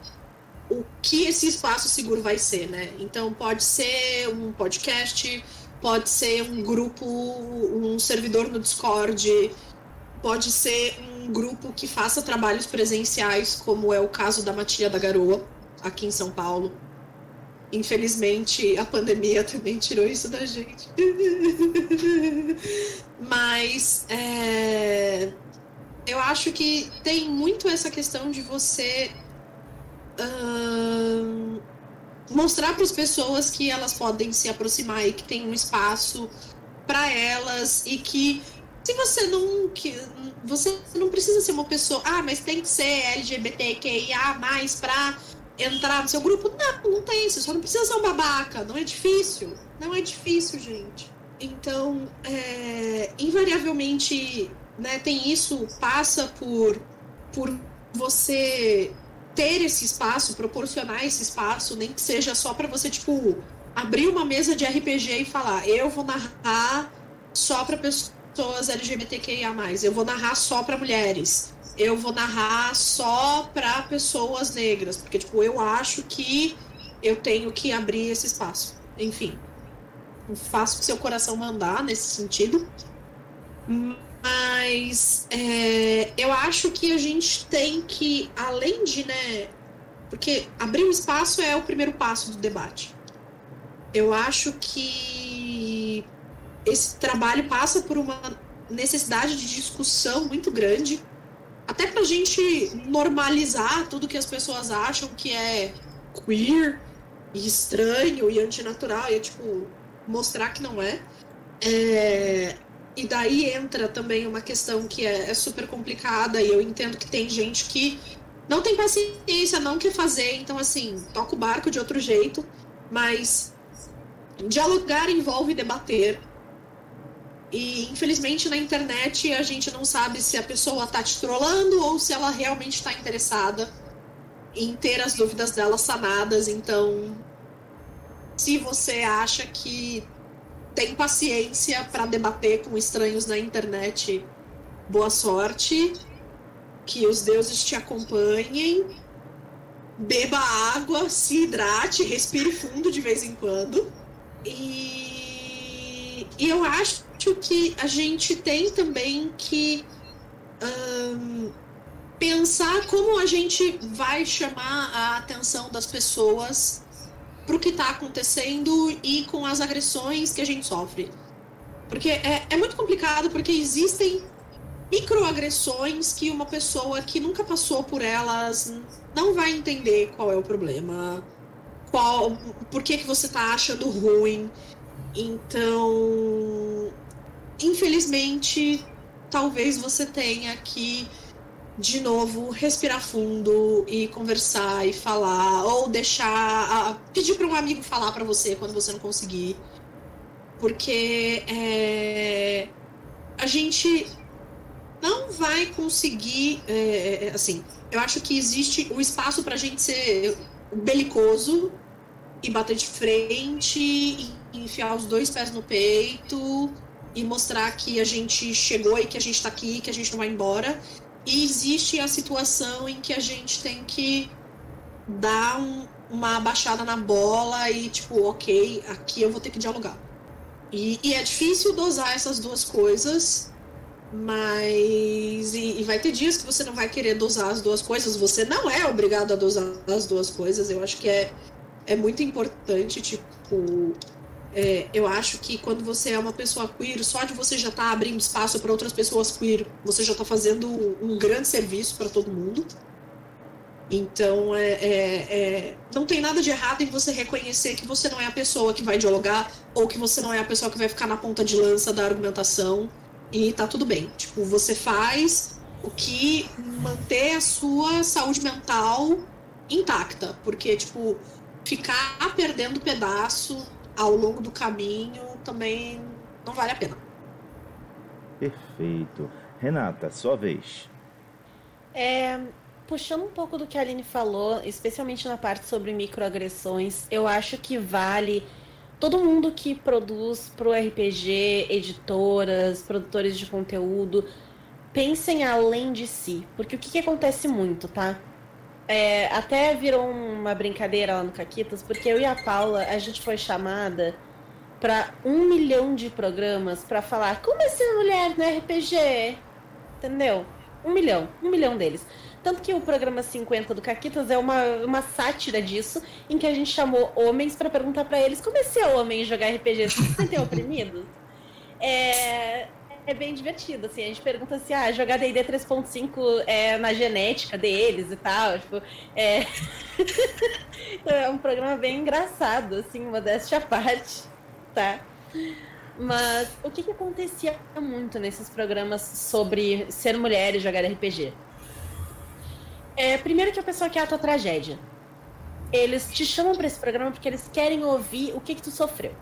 o que esse espaço seguro vai ser, né? Então pode ser um podcast, pode ser um grupo, um servidor no Discord, pode ser um grupo que faça trabalhos presenciais, como é o caso da Matilha da Garoa, aqui em São Paulo. Infelizmente, a pandemia também tirou isso da gente. (laughs) Mas é, eu acho que tem muito essa questão de você mostrar para as pessoas que elas podem se aproximar e que tem um espaço para elas e que se você não que você não precisa ser uma pessoa ah mas tem que ser LGBTQIA mais para entrar no seu grupo? Não não tem você só não precisa ser um babaca não é difícil não é difícil gente. Então é, invariavelmente né tem isso passa por por você ter esse espaço, proporcionar esse espaço, nem que seja só para você, tipo, abrir uma mesa de RPG e falar: eu vou narrar só para pessoas LGBTQIA, eu vou narrar só para mulheres, eu vou narrar só para pessoas negras, porque, tipo, eu acho que eu tenho que abrir esse espaço. Enfim, faço o que seu coração mandar nesse sentido. Mas é, eu acho que a gente tem que, além de, né? Porque abrir um espaço é o primeiro passo do debate. Eu acho que esse trabalho passa por uma necessidade de discussão muito grande, até para a gente normalizar tudo que as pessoas acham que é queer e estranho e antinatural, e é tipo, mostrar que não é. é e daí entra também uma questão que é, é, super complicada e eu entendo que tem gente que não tem paciência, não quer fazer, então assim, toca o barco de outro jeito, mas dialogar envolve debater. E infelizmente na internet a gente não sabe se a pessoa tá te trollando ou se ela realmente está interessada em ter as dúvidas dela sanadas, então se você acha que tem paciência para debater com estranhos na internet, boa sorte. Que os deuses te acompanhem. Beba água, se hidrate, respire fundo de vez em quando. E, e eu acho que a gente tem também que um, pensar como a gente vai chamar a atenção das pessoas para o que está acontecendo e com as agressões que a gente sofre. Porque é, é muito complicado, porque existem microagressões que uma pessoa que nunca passou por elas não vai entender qual é o problema, qual, por que, que você está achando ruim. Então, infelizmente, talvez você tenha que de novo, respirar fundo e conversar e falar, ou deixar, pedir para um amigo falar para você quando você não conseguir, porque é, a gente não vai conseguir, é, é assim, eu acho que existe o espaço para a gente ser belicoso e bater de frente, e enfiar os dois pés no peito e mostrar que a gente chegou e que a gente está aqui, que a gente não vai embora. E existe a situação em que a gente tem que dar um, uma baixada na bola e, tipo, ok, aqui eu vou ter que dialogar. E, e é difícil dosar essas duas coisas, mas. E, e, vai ter dias que você não vai querer dosar as duas coisas. Você não é obrigado a dosar as duas coisas. Eu acho que é, é muito importante, tipo é, eu acho que quando você é uma pessoa queer, só de você já estar tá abrindo espaço para outras pessoas queer, você já está fazendo um grande serviço para todo mundo. Então, é, é, é, não tem nada de errado em você reconhecer que você não é a pessoa que vai dialogar ou que você não é a pessoa que vai ficar na ponta de lança da argumentação e tá tudo bem. Tipo, você faz o que manter a sua saúde mental intacta, porque, tipo, ficar perdendo pedaço ao longo do caminho também não vale a pena. Perfeito. Renata, sua vez. É, puxando um pouco do que a Aline falou, especialmente na parte sobre microagressões, eu acho que vale todo mundo que produz pro RPG, editoras, produtores de conteúdo, pensem além de si. Porque o que, que acontece muito, tá? É, até virou uma brincadeira lá no Caquitas, porque eu e a Paula, a gente foi chamada para um milhão de programas para falar como é ser mulher no RPG. Entendeu? Um milhão, um milhão deles. Tanto que o programa 50 do Caquitas é uma, uma sátira disso, em que a gente chamou homens para perguntar para eles como é ser homem jogar RPG. Se sentem oprimidos? (laughs) É, é bem divertido, assim. A gente pergunta assim, ah, jogar D&D 3.5 é na genética deles e tal, tipo, é... (laughs) então é um programa bem engraçado, assim, modéstia à parte, tá? Mas o que, que acontecia muito nesses programas sobre ser mulher e jogar RPG? É, primeiro que a pessoa quer a tua tragédia. Eles te chamam para esse programa porque eles querem ouvir o que, que tu sofreu.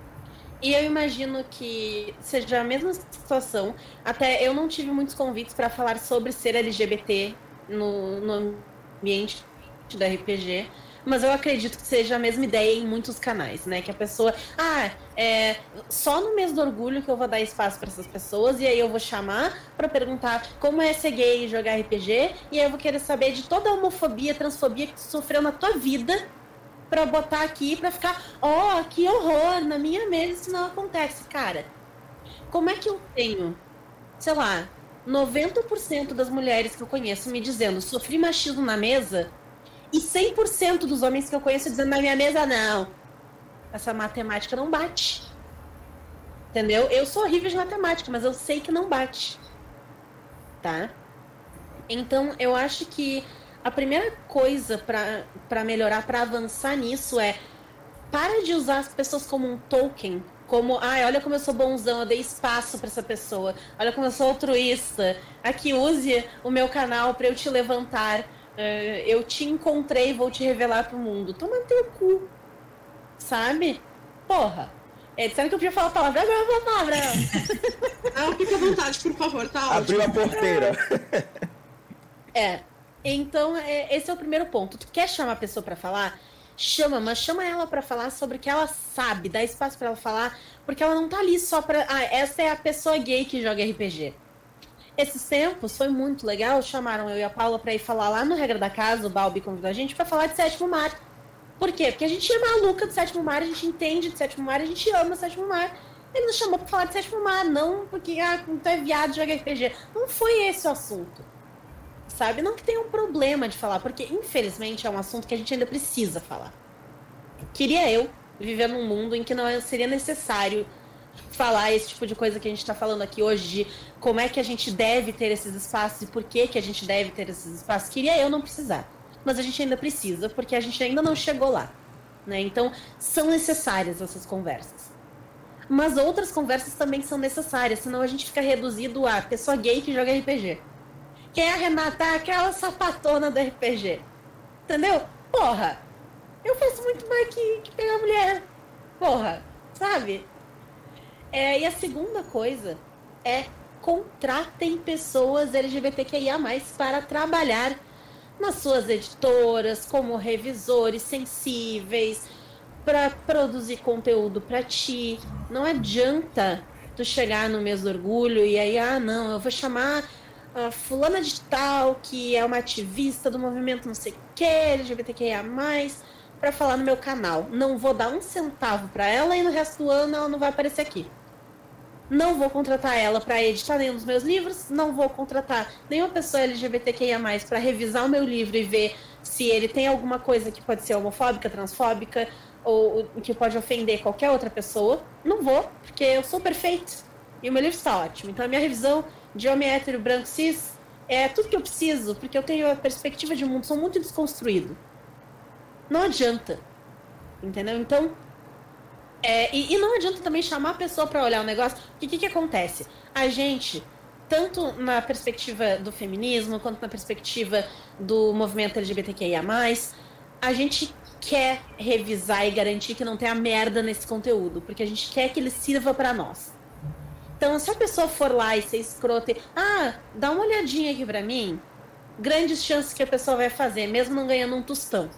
E eu imagino que seja a mesma situação. Até eu não tive muitos convites para falar sobre ser LGBT no, no ambiente da RPG. Mas eu acredito que seja a mesma ideia em muitos canais, né? Que a pessoa, ah, é só no mês do orgulho que eu vou dar espaço para essas pessoas e aí eu vou chamar para perguntar como é ser gay e jogar RPG e aí eu vou querer saber de toda a homofobia, transfobia que tu sofreu na tua vida para botar aqui para ficar, ó, oh, que horror, na minha mesa isso não acontece, cara. Como é que eu tenho, sei lá, 90% das mulheres que eu conheço me dizendo sofri machismo na mesa e 100% dos homens que eu conheço dizendo na minha mesa não. Essa matemática não bate. Entendeu? Eu sou horrível de matemática, mas eu sei que não bate. Tá? Então, eu acho que a primeira coisa para melhorar, para avançar nisso é para de usar as pessoas como um token, como, ai, olha como eu sou bonzão, eu dei espaço para essa pessoa, olha como eu sou altruísta. Aqui use o meu canal para eu te levantar. Uh, eu te encontrei, vou te revelar pro mundo. Toma teu cu. Sabe? Porra. É, disseram que eu podia falar a palavra, agora eu vou falar palavra. (laughs) ah, fica à vontade, por favor, tá ótimo. Abriu a porteira. É, (laughs) então, é, esse é o primeiro ponto. Tu quer chamar a pessoa para falar? chama, mas chama ela para falar sobre o que ela sabe, dá espaço para ela falar, porque ela não tá ali só pra. Ah, essa é a pessoa gay que joga RPG. Esses tempos foi muito legal, chamaram eu e a Paula para ir falar lá no Regra da Casa, o Balbi convidou a gente para falar de Sétimo Mar. Por quê? Porque a gente é maluca do Sétimo Mar, a gente entende de Sétimo Mar, a gente ama o Sétimo Mar. Ele nos chamou pra falar de Sétimo Mar, não porque ah, tu é viado, joga RPG. Não foi esse o assunto sabe? Não que tenha um problema de falar, porque infelizmente é um assunto que a gente ainda precisa falar. Queria eu viver num mundo em que não seria necessário falar esse tipo de coisa que a gente está falando aqui hoje, de como é que a gente deve ter esses espaços e por que, que a gente deve ter esses espaços. Queria eu não precisar. Mas a gente ainda precisa, porque a gente ainda não chegou lá. Né? Então, são necessárias essas conversas. Mas outras conversas também são necessárias, senão a gente fica reduzido a pessoa gay que joga RPG quer arrematar aquela sapatona do RPG. Entendeu? Porra, eu faço muito mais que, que pegar mulher. Porra, sabe? É, e a segunda coisa é contratem pessoas LGBTQIA para trabalhar nas suas editoras, como revisores sensíveis, para produzir conteúdo para ti. Não adianta tu chegar no mês do orgulho e aí, ah, não, eu vou chamar a fulana de tal, que é uma ativista do movimento não sei o que, LGBTQIA+, para falar no meu canal. Não vou dar um centavo para ela e no resto do ano ela não vai aparecer aqui. Não vou contratar ela para editar nenhum dos meus livros, não vou contratar nenhuma pessoa LGBTQIA+, para revisar o meu livro e ver se ele tem alguma coisa que pode ser homofóbica, transfóbica, ou que pode ofender qualquer outra pessoa. Não vou, porque eu sou perfeito. E o meu livro está ótimo. Então a minha revisão de homem hétero, branco, cis, é tudo que eu preciso, porque eu tenho a perspectiva de mundo, sou muito desconstruído. Não adianta. Entendeu? Então. É, e, e, não adianta também chamar a pessoa para olhar o negócio. O que, que acontece? A gente, tanto na perspectiva do feminismo, quanto na perspectiva do movimento LGBTQIA, a gente quer revisar e garantir que não tenha merda nesse conteúdo, porque a gente quer que ele sirva para nós. Então, se a pessoa for lá e ser escrota e, ah, dá uma olhadinha aqui pra mim, grandes chances que a pessoa vai fazer, mesmo não ganhando um tostão.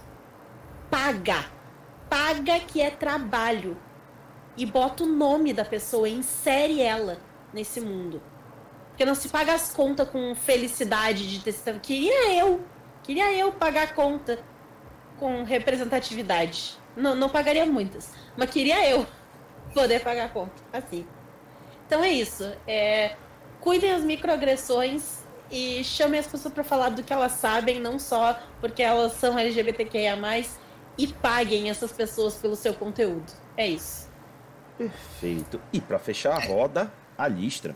Paga. Paga que é trabalho. E bota o nome da pessoa, insere ela nesse mundo. Porque não se paga as contas com felicidade de ter sido. Queria eu. Queria eu pagar a conta com representatividade. Não, não pagaria muitas. Mas queria eu (laughs) poder pagar a conta. Assim. Então é isso. É, cuidem as microagressões e chamem as pessoas para falar do que elas sabem, não só porque elas são LGBTQIA, e paguem essas pessoas pelo seu conteúdo. É isso. Perfeito. E para fechar a roda, a listra.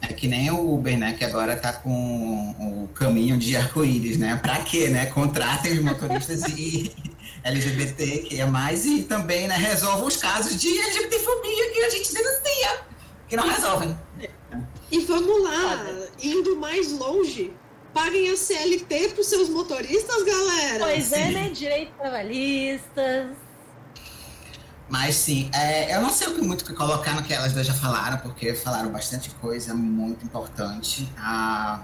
É que nem o Uber, né? Que agora tá com o caminho de arco-íris, né? Pra quê, né? Contratem os motoristas e (laughs) LGBT que é mais e também, né? Resolvam os casos de LGBTfobia que a gente denuncia que não resolvem. E vamos lá, indo mais longe, paguem a CLT para os seus motoristas, galera. Pois é, né? Direitos trabalhistas. Mas sim, é, eu não sei o que muito que colocar no que elas duas já falaram, porque falaram bastante coisa muito importante. Ah,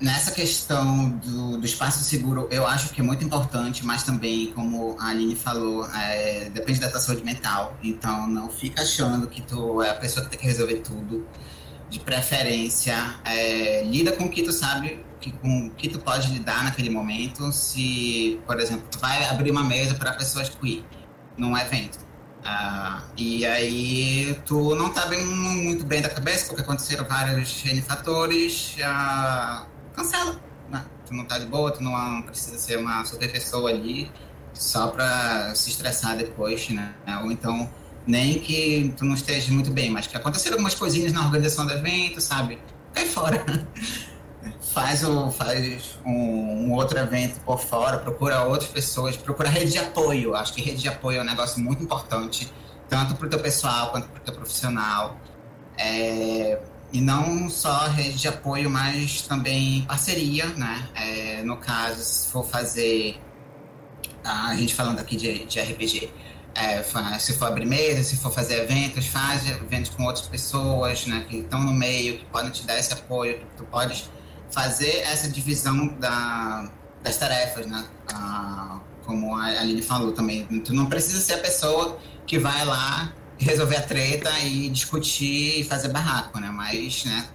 nessa questão do, do, espaço seguro, eu acho que é muito importante, mas também, como a Aline falou, é, depende da tua saúde mental. Então, não fica achando que tu é a pessoa que tem que resolver tudo. De preferência, é, lida com o que tu sabe, que, com o que tu pode lidar naquele momento. Se, por exemplo, tu vai abrir uma mesa para pessoas queer num evento. Uh, e aí tu não tá bem, muito bem da cabeça, porque aconteceram vários N fatores. Uh, cancela. Né? Tu não tá de boa, tu não precisa ser uma super pessoa ali só pra se estressar depois, né? Ou então, nem que tu não esteja muito bem, mas que aconteceram algumas coisinhas na organização do evento, sabe? Cai fora. (laughs) faz, o, faz um, um, outro evento por fora, procura outras pessoas, procura rede de apoio. Acho que rede de apoio é um negócio muito importante, tanto para o teu pessoal quanto para o teu profissional. É, e não só rede de apoio, mas também parceria, né? É, no caso, se for fazer. A gente falando aqui de, de RPG. É, se for abrir mesa, se for fazer eventos, faz eventos com outras pessoas, né? Que estão no meio, que podem te dar esse apoio, que tu podes fazer essa divisão da, das tarefas, né? Como a Aline falou também. Tu não precisa ser a pessoa que vai lá resolver a treta e discutir e fazer barraco, né? Mas, né,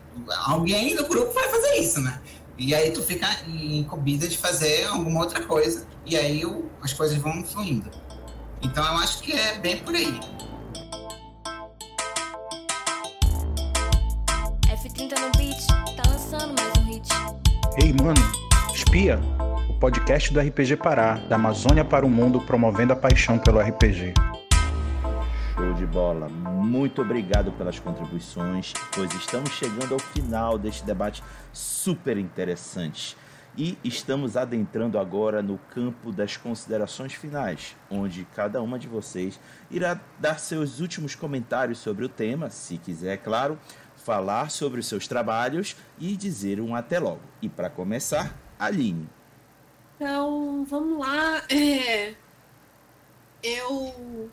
alguém do grupo vai fazer isso, né? E aí tu fica incumbida de fazer alguma outra coisa. E aí o, as coisas vão fluindo. Então eu acho que é bem por aí. F30 no beat, tá lançando mais um hit. Ei, mano, espia! O podcast do RPG Pará, da Amazônia para o mundo, promovendo a paixão pelo RPG. Show de bola. Muito obrigado pelas contribuições, pois estamos chegando ao final deste debate super interessante. E estamos adentrando agora no campo das considerações finais, onde cada uma de vocês irá dar seus últimos comentários sobre o tema, se quiser, é claro, falar sobre os seus trabalhos e dizer um até logo. E para começar, Aline. Então, vamos lá. É... Eu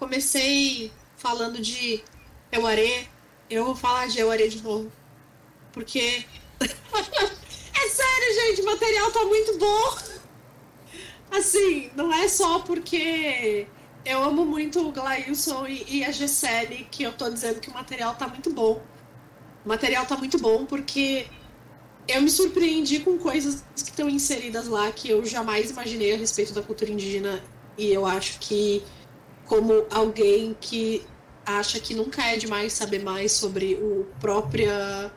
comecei falando de Euaré, eu vou falar de Euaré de novo. Porque (laughs) É sério, gente, o material tá muito bom. Assim, não é só porque eu amo muito o Glailson e, e a Gisele que eu tô dizendo que o material tá muito bom. O material tá muito bom porque eu me surpreendi com coisas que estão inseridas lá que eu jamais imaginei a respeito da cultura indígena. E eu acho que, como alguém que acha que nunca é demais saber mais sobre o própria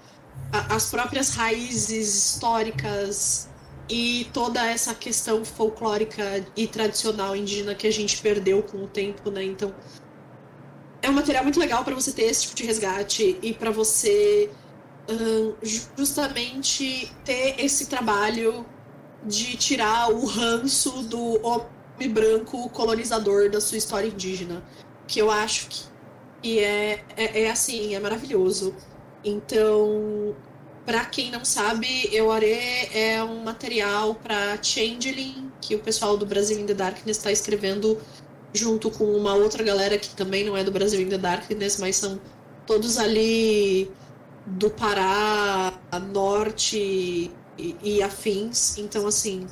as próprias raízes históricas e toda essa questão folclórica e tradicional indígena que a gente perdeu com o tempo, né? Então, é um material muito legal para você ter esse tipo de resgate e para você um, justamente ter esse trabalho de tirar o ranço do branco colonizador da sua história indígena, que eu acho que é, é, é assim, é maravilhoso. Então, para quem não sabe, Euare é um material para Changeling, que o pessoal do Brasil in the Darkness está escrevendo junto com uma outra galera que também não é do Brasil in the Darkness, mas são todos ali do Pará, Norte e, e afins. Então, assim,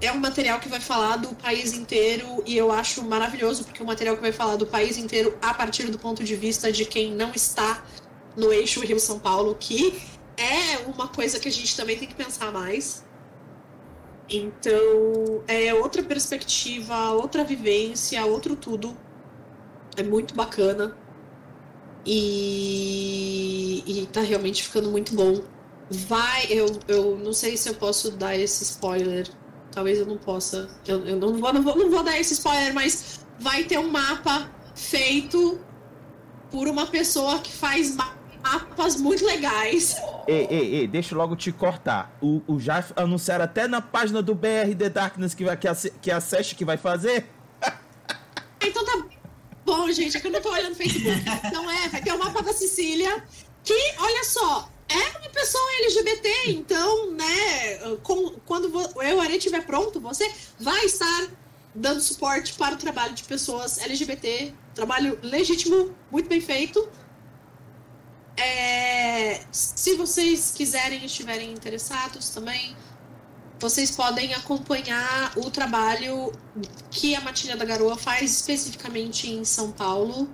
é um material que vai falar do país inteiro e eu acho maravilhoso porque é um material que vai falar do país inteiro a partir do ponto de vista de quem não está no eixo Rio-São Paulo, que é uma coisa que a gente também tem que pensar mais. Então, é outra perspectiva, outra vivência, outro tudo. É muito bacana. E, e tá realmente ficando muito bom. Vai, eu, eu não sei se eu posso dar esse spoiler. Talvez eu não possa. Eu, eu não, vou, não, vou, não vou dar esse spoiler, mas vai ter um mapa feito por uma pessoa que faz mapas muito legais. Ei, ei, ei, deixa eu logo te cortar. O, o já anunciaram até na página do BR The Darkness que, vai, que, a, que a Seste que vai fazer. (laughs) Então tá bom, gente, é que eu não tô olhando no Facebook. Não é, vai ter o mapa da Sicília, que, olha só, é uma pessoa LGBT, então, né, com, quando o Euaré estiver pronto, você vai estar dando suporte para o trabalho de pessoas LGBT, trabalho legítimo, muito bem feito, é, se vocês quiserem e estiverem interessados também, vocês podem acompanhar o trabalho que a Matilha da Garoa faz especificamente em São Paulo,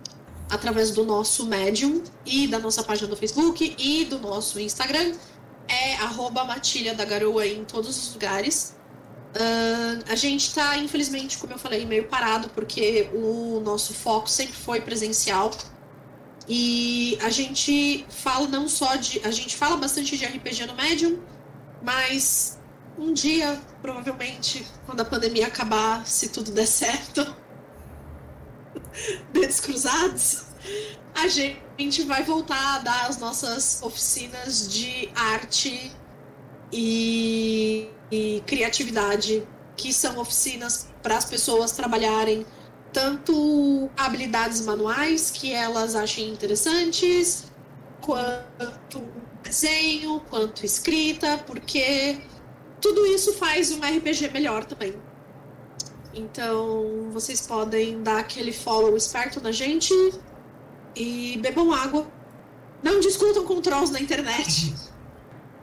através do nosso Medium e da nossa página do Facebook e do nosso Instagram. É arroba Matilha da Garoa em todos os lugares. Uh, a gente está, infelizmente, como eu falei, meio parado, porque o nosso foco sempre foi presencial. E a gente fala não só de. A gente fala bastante de RPG no Medium, mas um dia, provavelmente, quando a pandemia acabar, se tudo der certo, (laughs) dedos cruzados, a gente vai voltar a dar as nossas oficinas de arte e, e criatividade, que são oficinas para as pessoas trabalharem tanto habilidades manuais que elas achem interessantes, quanto desenho, quanto escrita, porque tudo isso faz um RPG melhor também. Então, vocês podem dar aquele follow esperto na gente e bebam água. Não discutam com trolls na internet.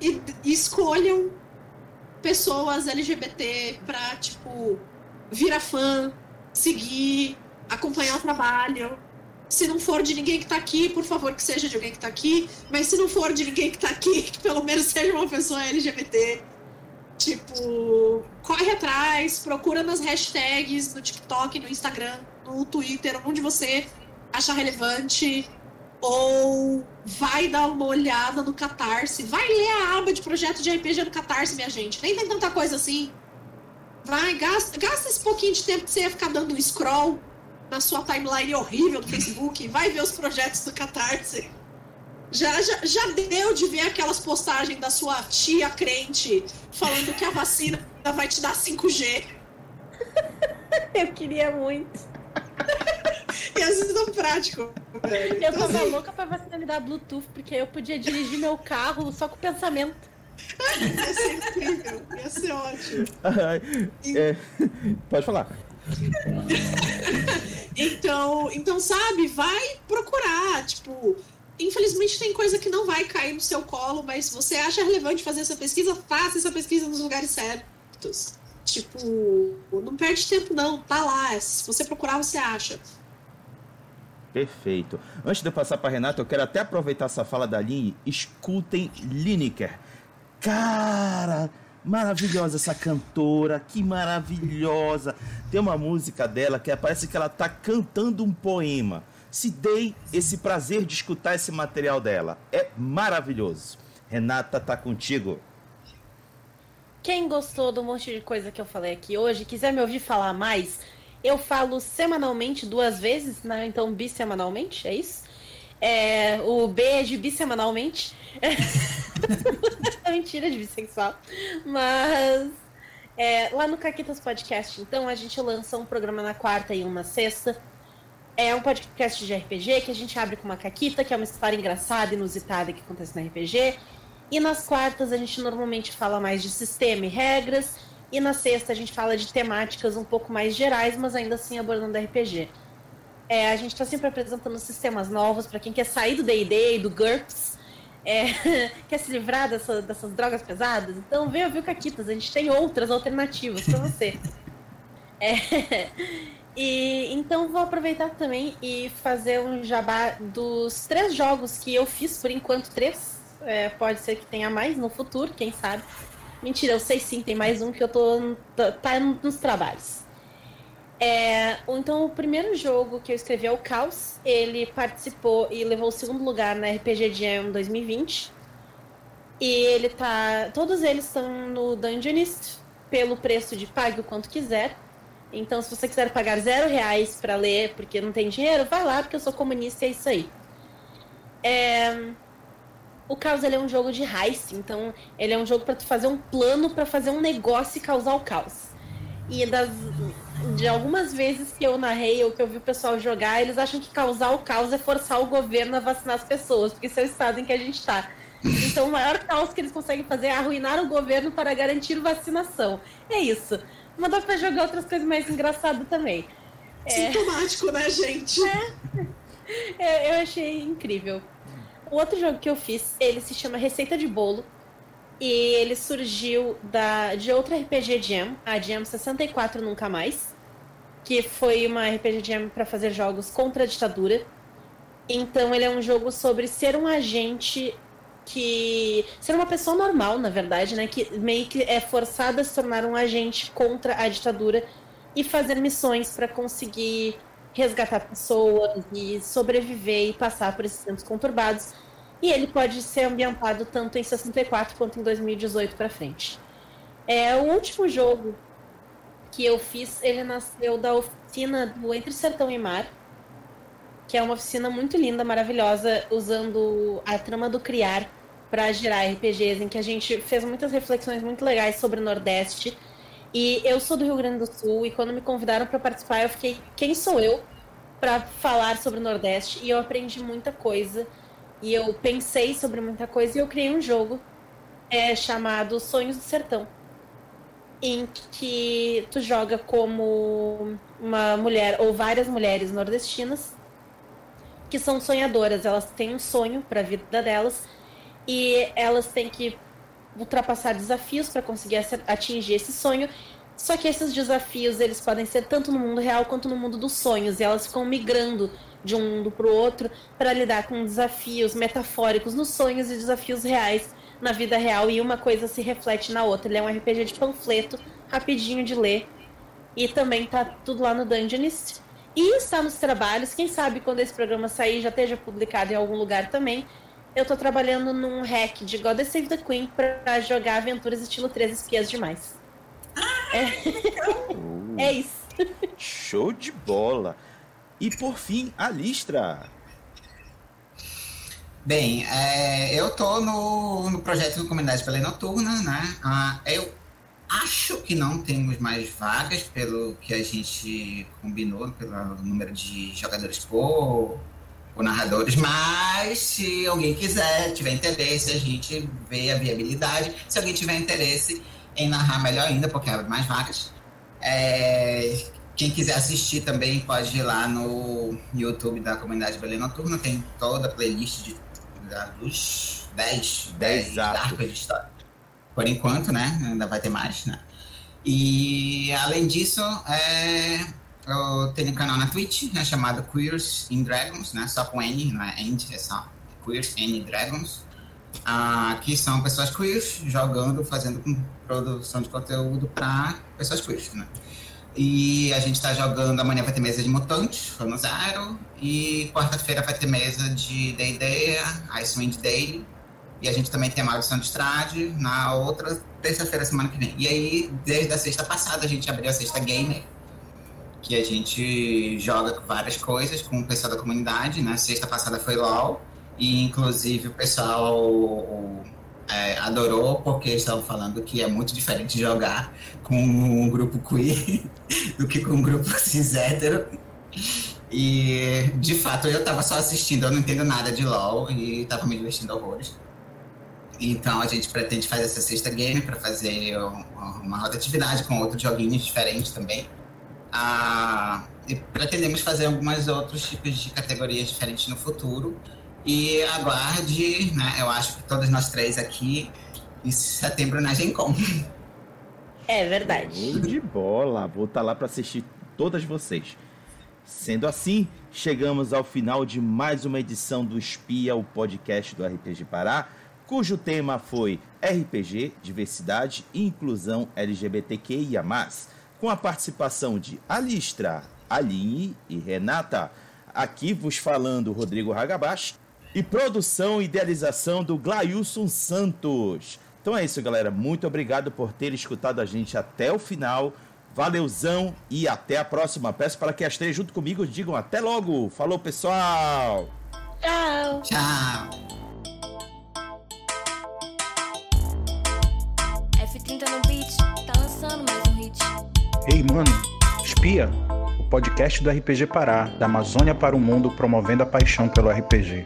E, (laughs) e escolham pessoas LGBT pra, tipo, virar fã, seguir, acompanhar o trabalho. Se não for de ninguém que tá aqui, por favor, que seja de alguém que tá aqui. Mas se não for de ninguém que tá aqui, (laughs) que pelo menos seja uma pessoa LGBT. Tipo, corre atrás, procura nas hashtags no TikTok, no Instagram, no Twitter, onde você achar relevante. Ou vai dar uma olhada no Catarse. Vai ler a aba de projeto de RPG no Catarse, minha gente. Nem tem tanta coisa assim. Vai, gasta, gasta esse pouquinho de tempo que você ia ficar dando um scroll na sua timeline horrível do Facebook. Vai ver os projetos do Catarse. Já, já, já deu de ver aquelas postagens da sua tia crente falando que a vacina vai te dar 5G. Eu queria muito. Ia ser tão prático. Velho. Eu então, tava assim... louca pra vacina me dar Bluetooth, porque eu podia dirigir meu carro só com o pensamento. (laughs) Ia ser incrível, ia ser ótimo. É, pode falar. (laughs) então, então, sabe, vai procurar, tipo, infelizmente tem coisa que não vai cair no seu colo, mas se você acha relevante fazer essa pesquisa, faça essa pesquisa nos lugares certos. Tipo, não perde tempo não, tá lá. Se você procurar, você acha. Perfeito. Antes de eu passar para Renata, eu quero até aproveitar essa fala da Aline. Escutem Lineker. Cara, maravilhosa essa cantora, que maravilhosa. Tem uma música dela que parece que ela tá cantando um poema se dei esse prazer de escutar esse material dela. É maravilhoso. Renata, tá contigo. Quem gostou do monte de coisa que eu falei aqui hoje, quiser me ouvir falar mais, eu falo semanalmente duas vezes, né? Então bissemanalmente, é isso? É, o B é de bissemanalmente. (laughs) Mentira de bissexual. Mas é, lá no Caquitas Podcast, então, a gente lança um programa na quarta e um na sexta. É um podcast de RPG que a gente abre com uma caquita, que é uma história engraçada, inusitada que acontece no RPG. E nas quartas a gente normalmente fala mais de sistema e regras. E na sexta a gente fala de temáticas um pouco mais gerais, mas ainda assim abordando RPG. É, a gente está sempre apresentando sistemas novos para quem quer sair do D&D e do GURPS, é, (laughs) quer se livrar dessa, dessas drogas pesadas. Então venha ver o Caquitas, a gente tem outras alternativas para você. É, (laughs) e então vou aproveitar também e fazer um jabá dos três jogos que eu fiz, por enquanto três. É, pode ser que tenha mais no futuro, quem sabe. Mentira, eu sei sim, tem mais um que eu tô tá, tá nos trabalhos. É, então o primeiro jogo que eu escrevi é o Caos. Ele participou e levou o segundo lugar na RPG Jam 2020. E ele tá. Todos eles estão no Dungeonist pelo preço de pague o quanto quiser. Então, se você quiser pagar zero reais para ler porque não tem dinheiro, vai lá, porque eu sou comunista e é isso aí. É... O caos ele é um jogo de heist, então ele é um jogo para tu fazer um plano para fazer um negócio e causar o caos. E das de algumas vezes que eu narrei ou que eu vi o pessoal jogar, eles acham que causar o caos é forçar o governo a vacinar as pessoas, porque esse é o estado em que a gente está. Então, o maior caos que eles conseguem fazer é arruinar o governo para garantir vacinação. É isso. Mas dá pra jogar outras coisas mais engraçadas também. É... Sintomático, né, gente? É. (laughs) é. Eu achei incrível. O outro jogo que eu fiz, ele se chama Receita de Bolo. E ele surgiu da, de outra RPG Jam, a Jam 64 Nunca Mais. Que foi uma RPG Jam para fazer jogos contra a ditadura. Então ele é um jogo sobre ser um agente que ser uma pessoa normal, na verdade, né, que meio que é forçada a se tornar um agente contra a ditadura e fazer missões para conseguir resgatar pessoas e sobreviver e passar por esses tempos conturbados. E ele pode ser ambientado tanto em 64 quanto em 2018 para frente. É o último jogo que eu fiz, ele nasceu da oficina do Entre Sertão e Mar, que é uma oficina muito linda, maravilhosa, usando a trama do Criar para gerar RPGs, em que a gente fez muitas reflexões muito legais sobre o Nordeste. E eu sou do Rio Grande do Sul e quando me convidaram para participar, eu fiquei, quem sou eu para falar sobre o Nordeste? E eu aprendi muita coisa e eu pensei sobre muita coisa e eu criei um jogo é, chamado Sonhos do Sertão, em que tu joga como uma mulher ou várias mulheres nordestinas que são sonhadoras, elas têm um sonho para a vida delas e elas têm que ultrapassar desafios para conseguir atingir esse sonho. Só que esses desafios eles podem ser tanto no mundo real quanto no mundo dos sonhos, e elas ficam migrando de um mundo para o outro para lidar com desafios metafóricos nos sonhos e desafios reais na vida real e uma coisa se reflete na outra. Ele é um RPG de panfleto, rapidinho de ler. E também tá tudo lá no Dungeonist. E está nos trabalhos, quem sabe quando esse programa sair já esteja publicado em algum lugar também. Eu tô trabalhando num hack de God Save the Queen para jogar aventuras estilo Três Espias Demais. Ah, é. (laughs) é isso. Show de bola. E por fim, a Listra. Bem, é, eu tô no, no projeto do Comunidade Pela Noturna, né? Ah, eu acho que não temos mais vagas pelo que a gente combinou, pelo número de jogadores por, por narradores, mas se alguém quiser, tiver interesse, a gente vê a viabilidade. Se alguém tiver interesse em narrar, melhor ainda, porque abre mais vagas. É, quem quiser assistir também pode ir lá no YouTube da Comunidade Belém Noturna, tem toda a playlist de dos 10, 10 arcos de história. Por enquanto, né? Ainda vai ter mais, né? E além disso, é, eu tenho um canal na Twitch né, chamado Queers in Dragons, né? Só com N, não é End, é só Queers in Dragons. Ah, que são pessoas queers jogando, fazendo produção de conteúdo para pessoas queers, né? E a gente está jogando, amanhã vai ter mesa de mutantes, no Zero. E quarta-feira vai ter mesa de D&D, Icewind Daily. E a gente também tem a Maldição de Estrade na outra terça-feira, semana que vem. E aí, desde a sexta passada, a gente abriu a Sexta Gamer, que a gente joga várias coisas com o pessoal da comunidade, né? Sexta passada foi LOL, e inclusive o pessoal é, adorou porque estavam falando que é muito diferente jogar com um grupo queer (laughs) do que com um grupo cis hétero. E de fato eu tava só assistindo, eu não entendo nada de LOL e tava me divertindo horrores. Então a gente pretende fazer essa sexta game para fazer uma rotatividade com outros joguinhos diferentes também. Ah, e pretendemos fazer alguns outros tipos de categorias diferentes no futuro. E aguarde, né? Eu acho que todos nós três aqui em setembro na Gen Con. É verdade. de bola. Vou estar tá lá para assistir todas vocês. Sendo assim, chegamos ao final de mais uma edição do Espia, o podcast do RPG Pará, cujo tema foi RPG, diversidade e inclusão LGBTQIA+, com a participação de Alistra, Aline e Renata. Aqui vos falando Rodrigo Hagabashi e produção e idealização do Glailson Santos. Então é isso, galera. Muito obrigado por ter escutado a gente até o final. Valeuzão e até a próxima. Peço para que as três junto comigo digam até logo. Falou, pessoal! Tchau! Tchau! Ei, mano, espia! O podcast do RPG Pará, da Amazônia para o mundo, promovendo a paixão pelo RPG.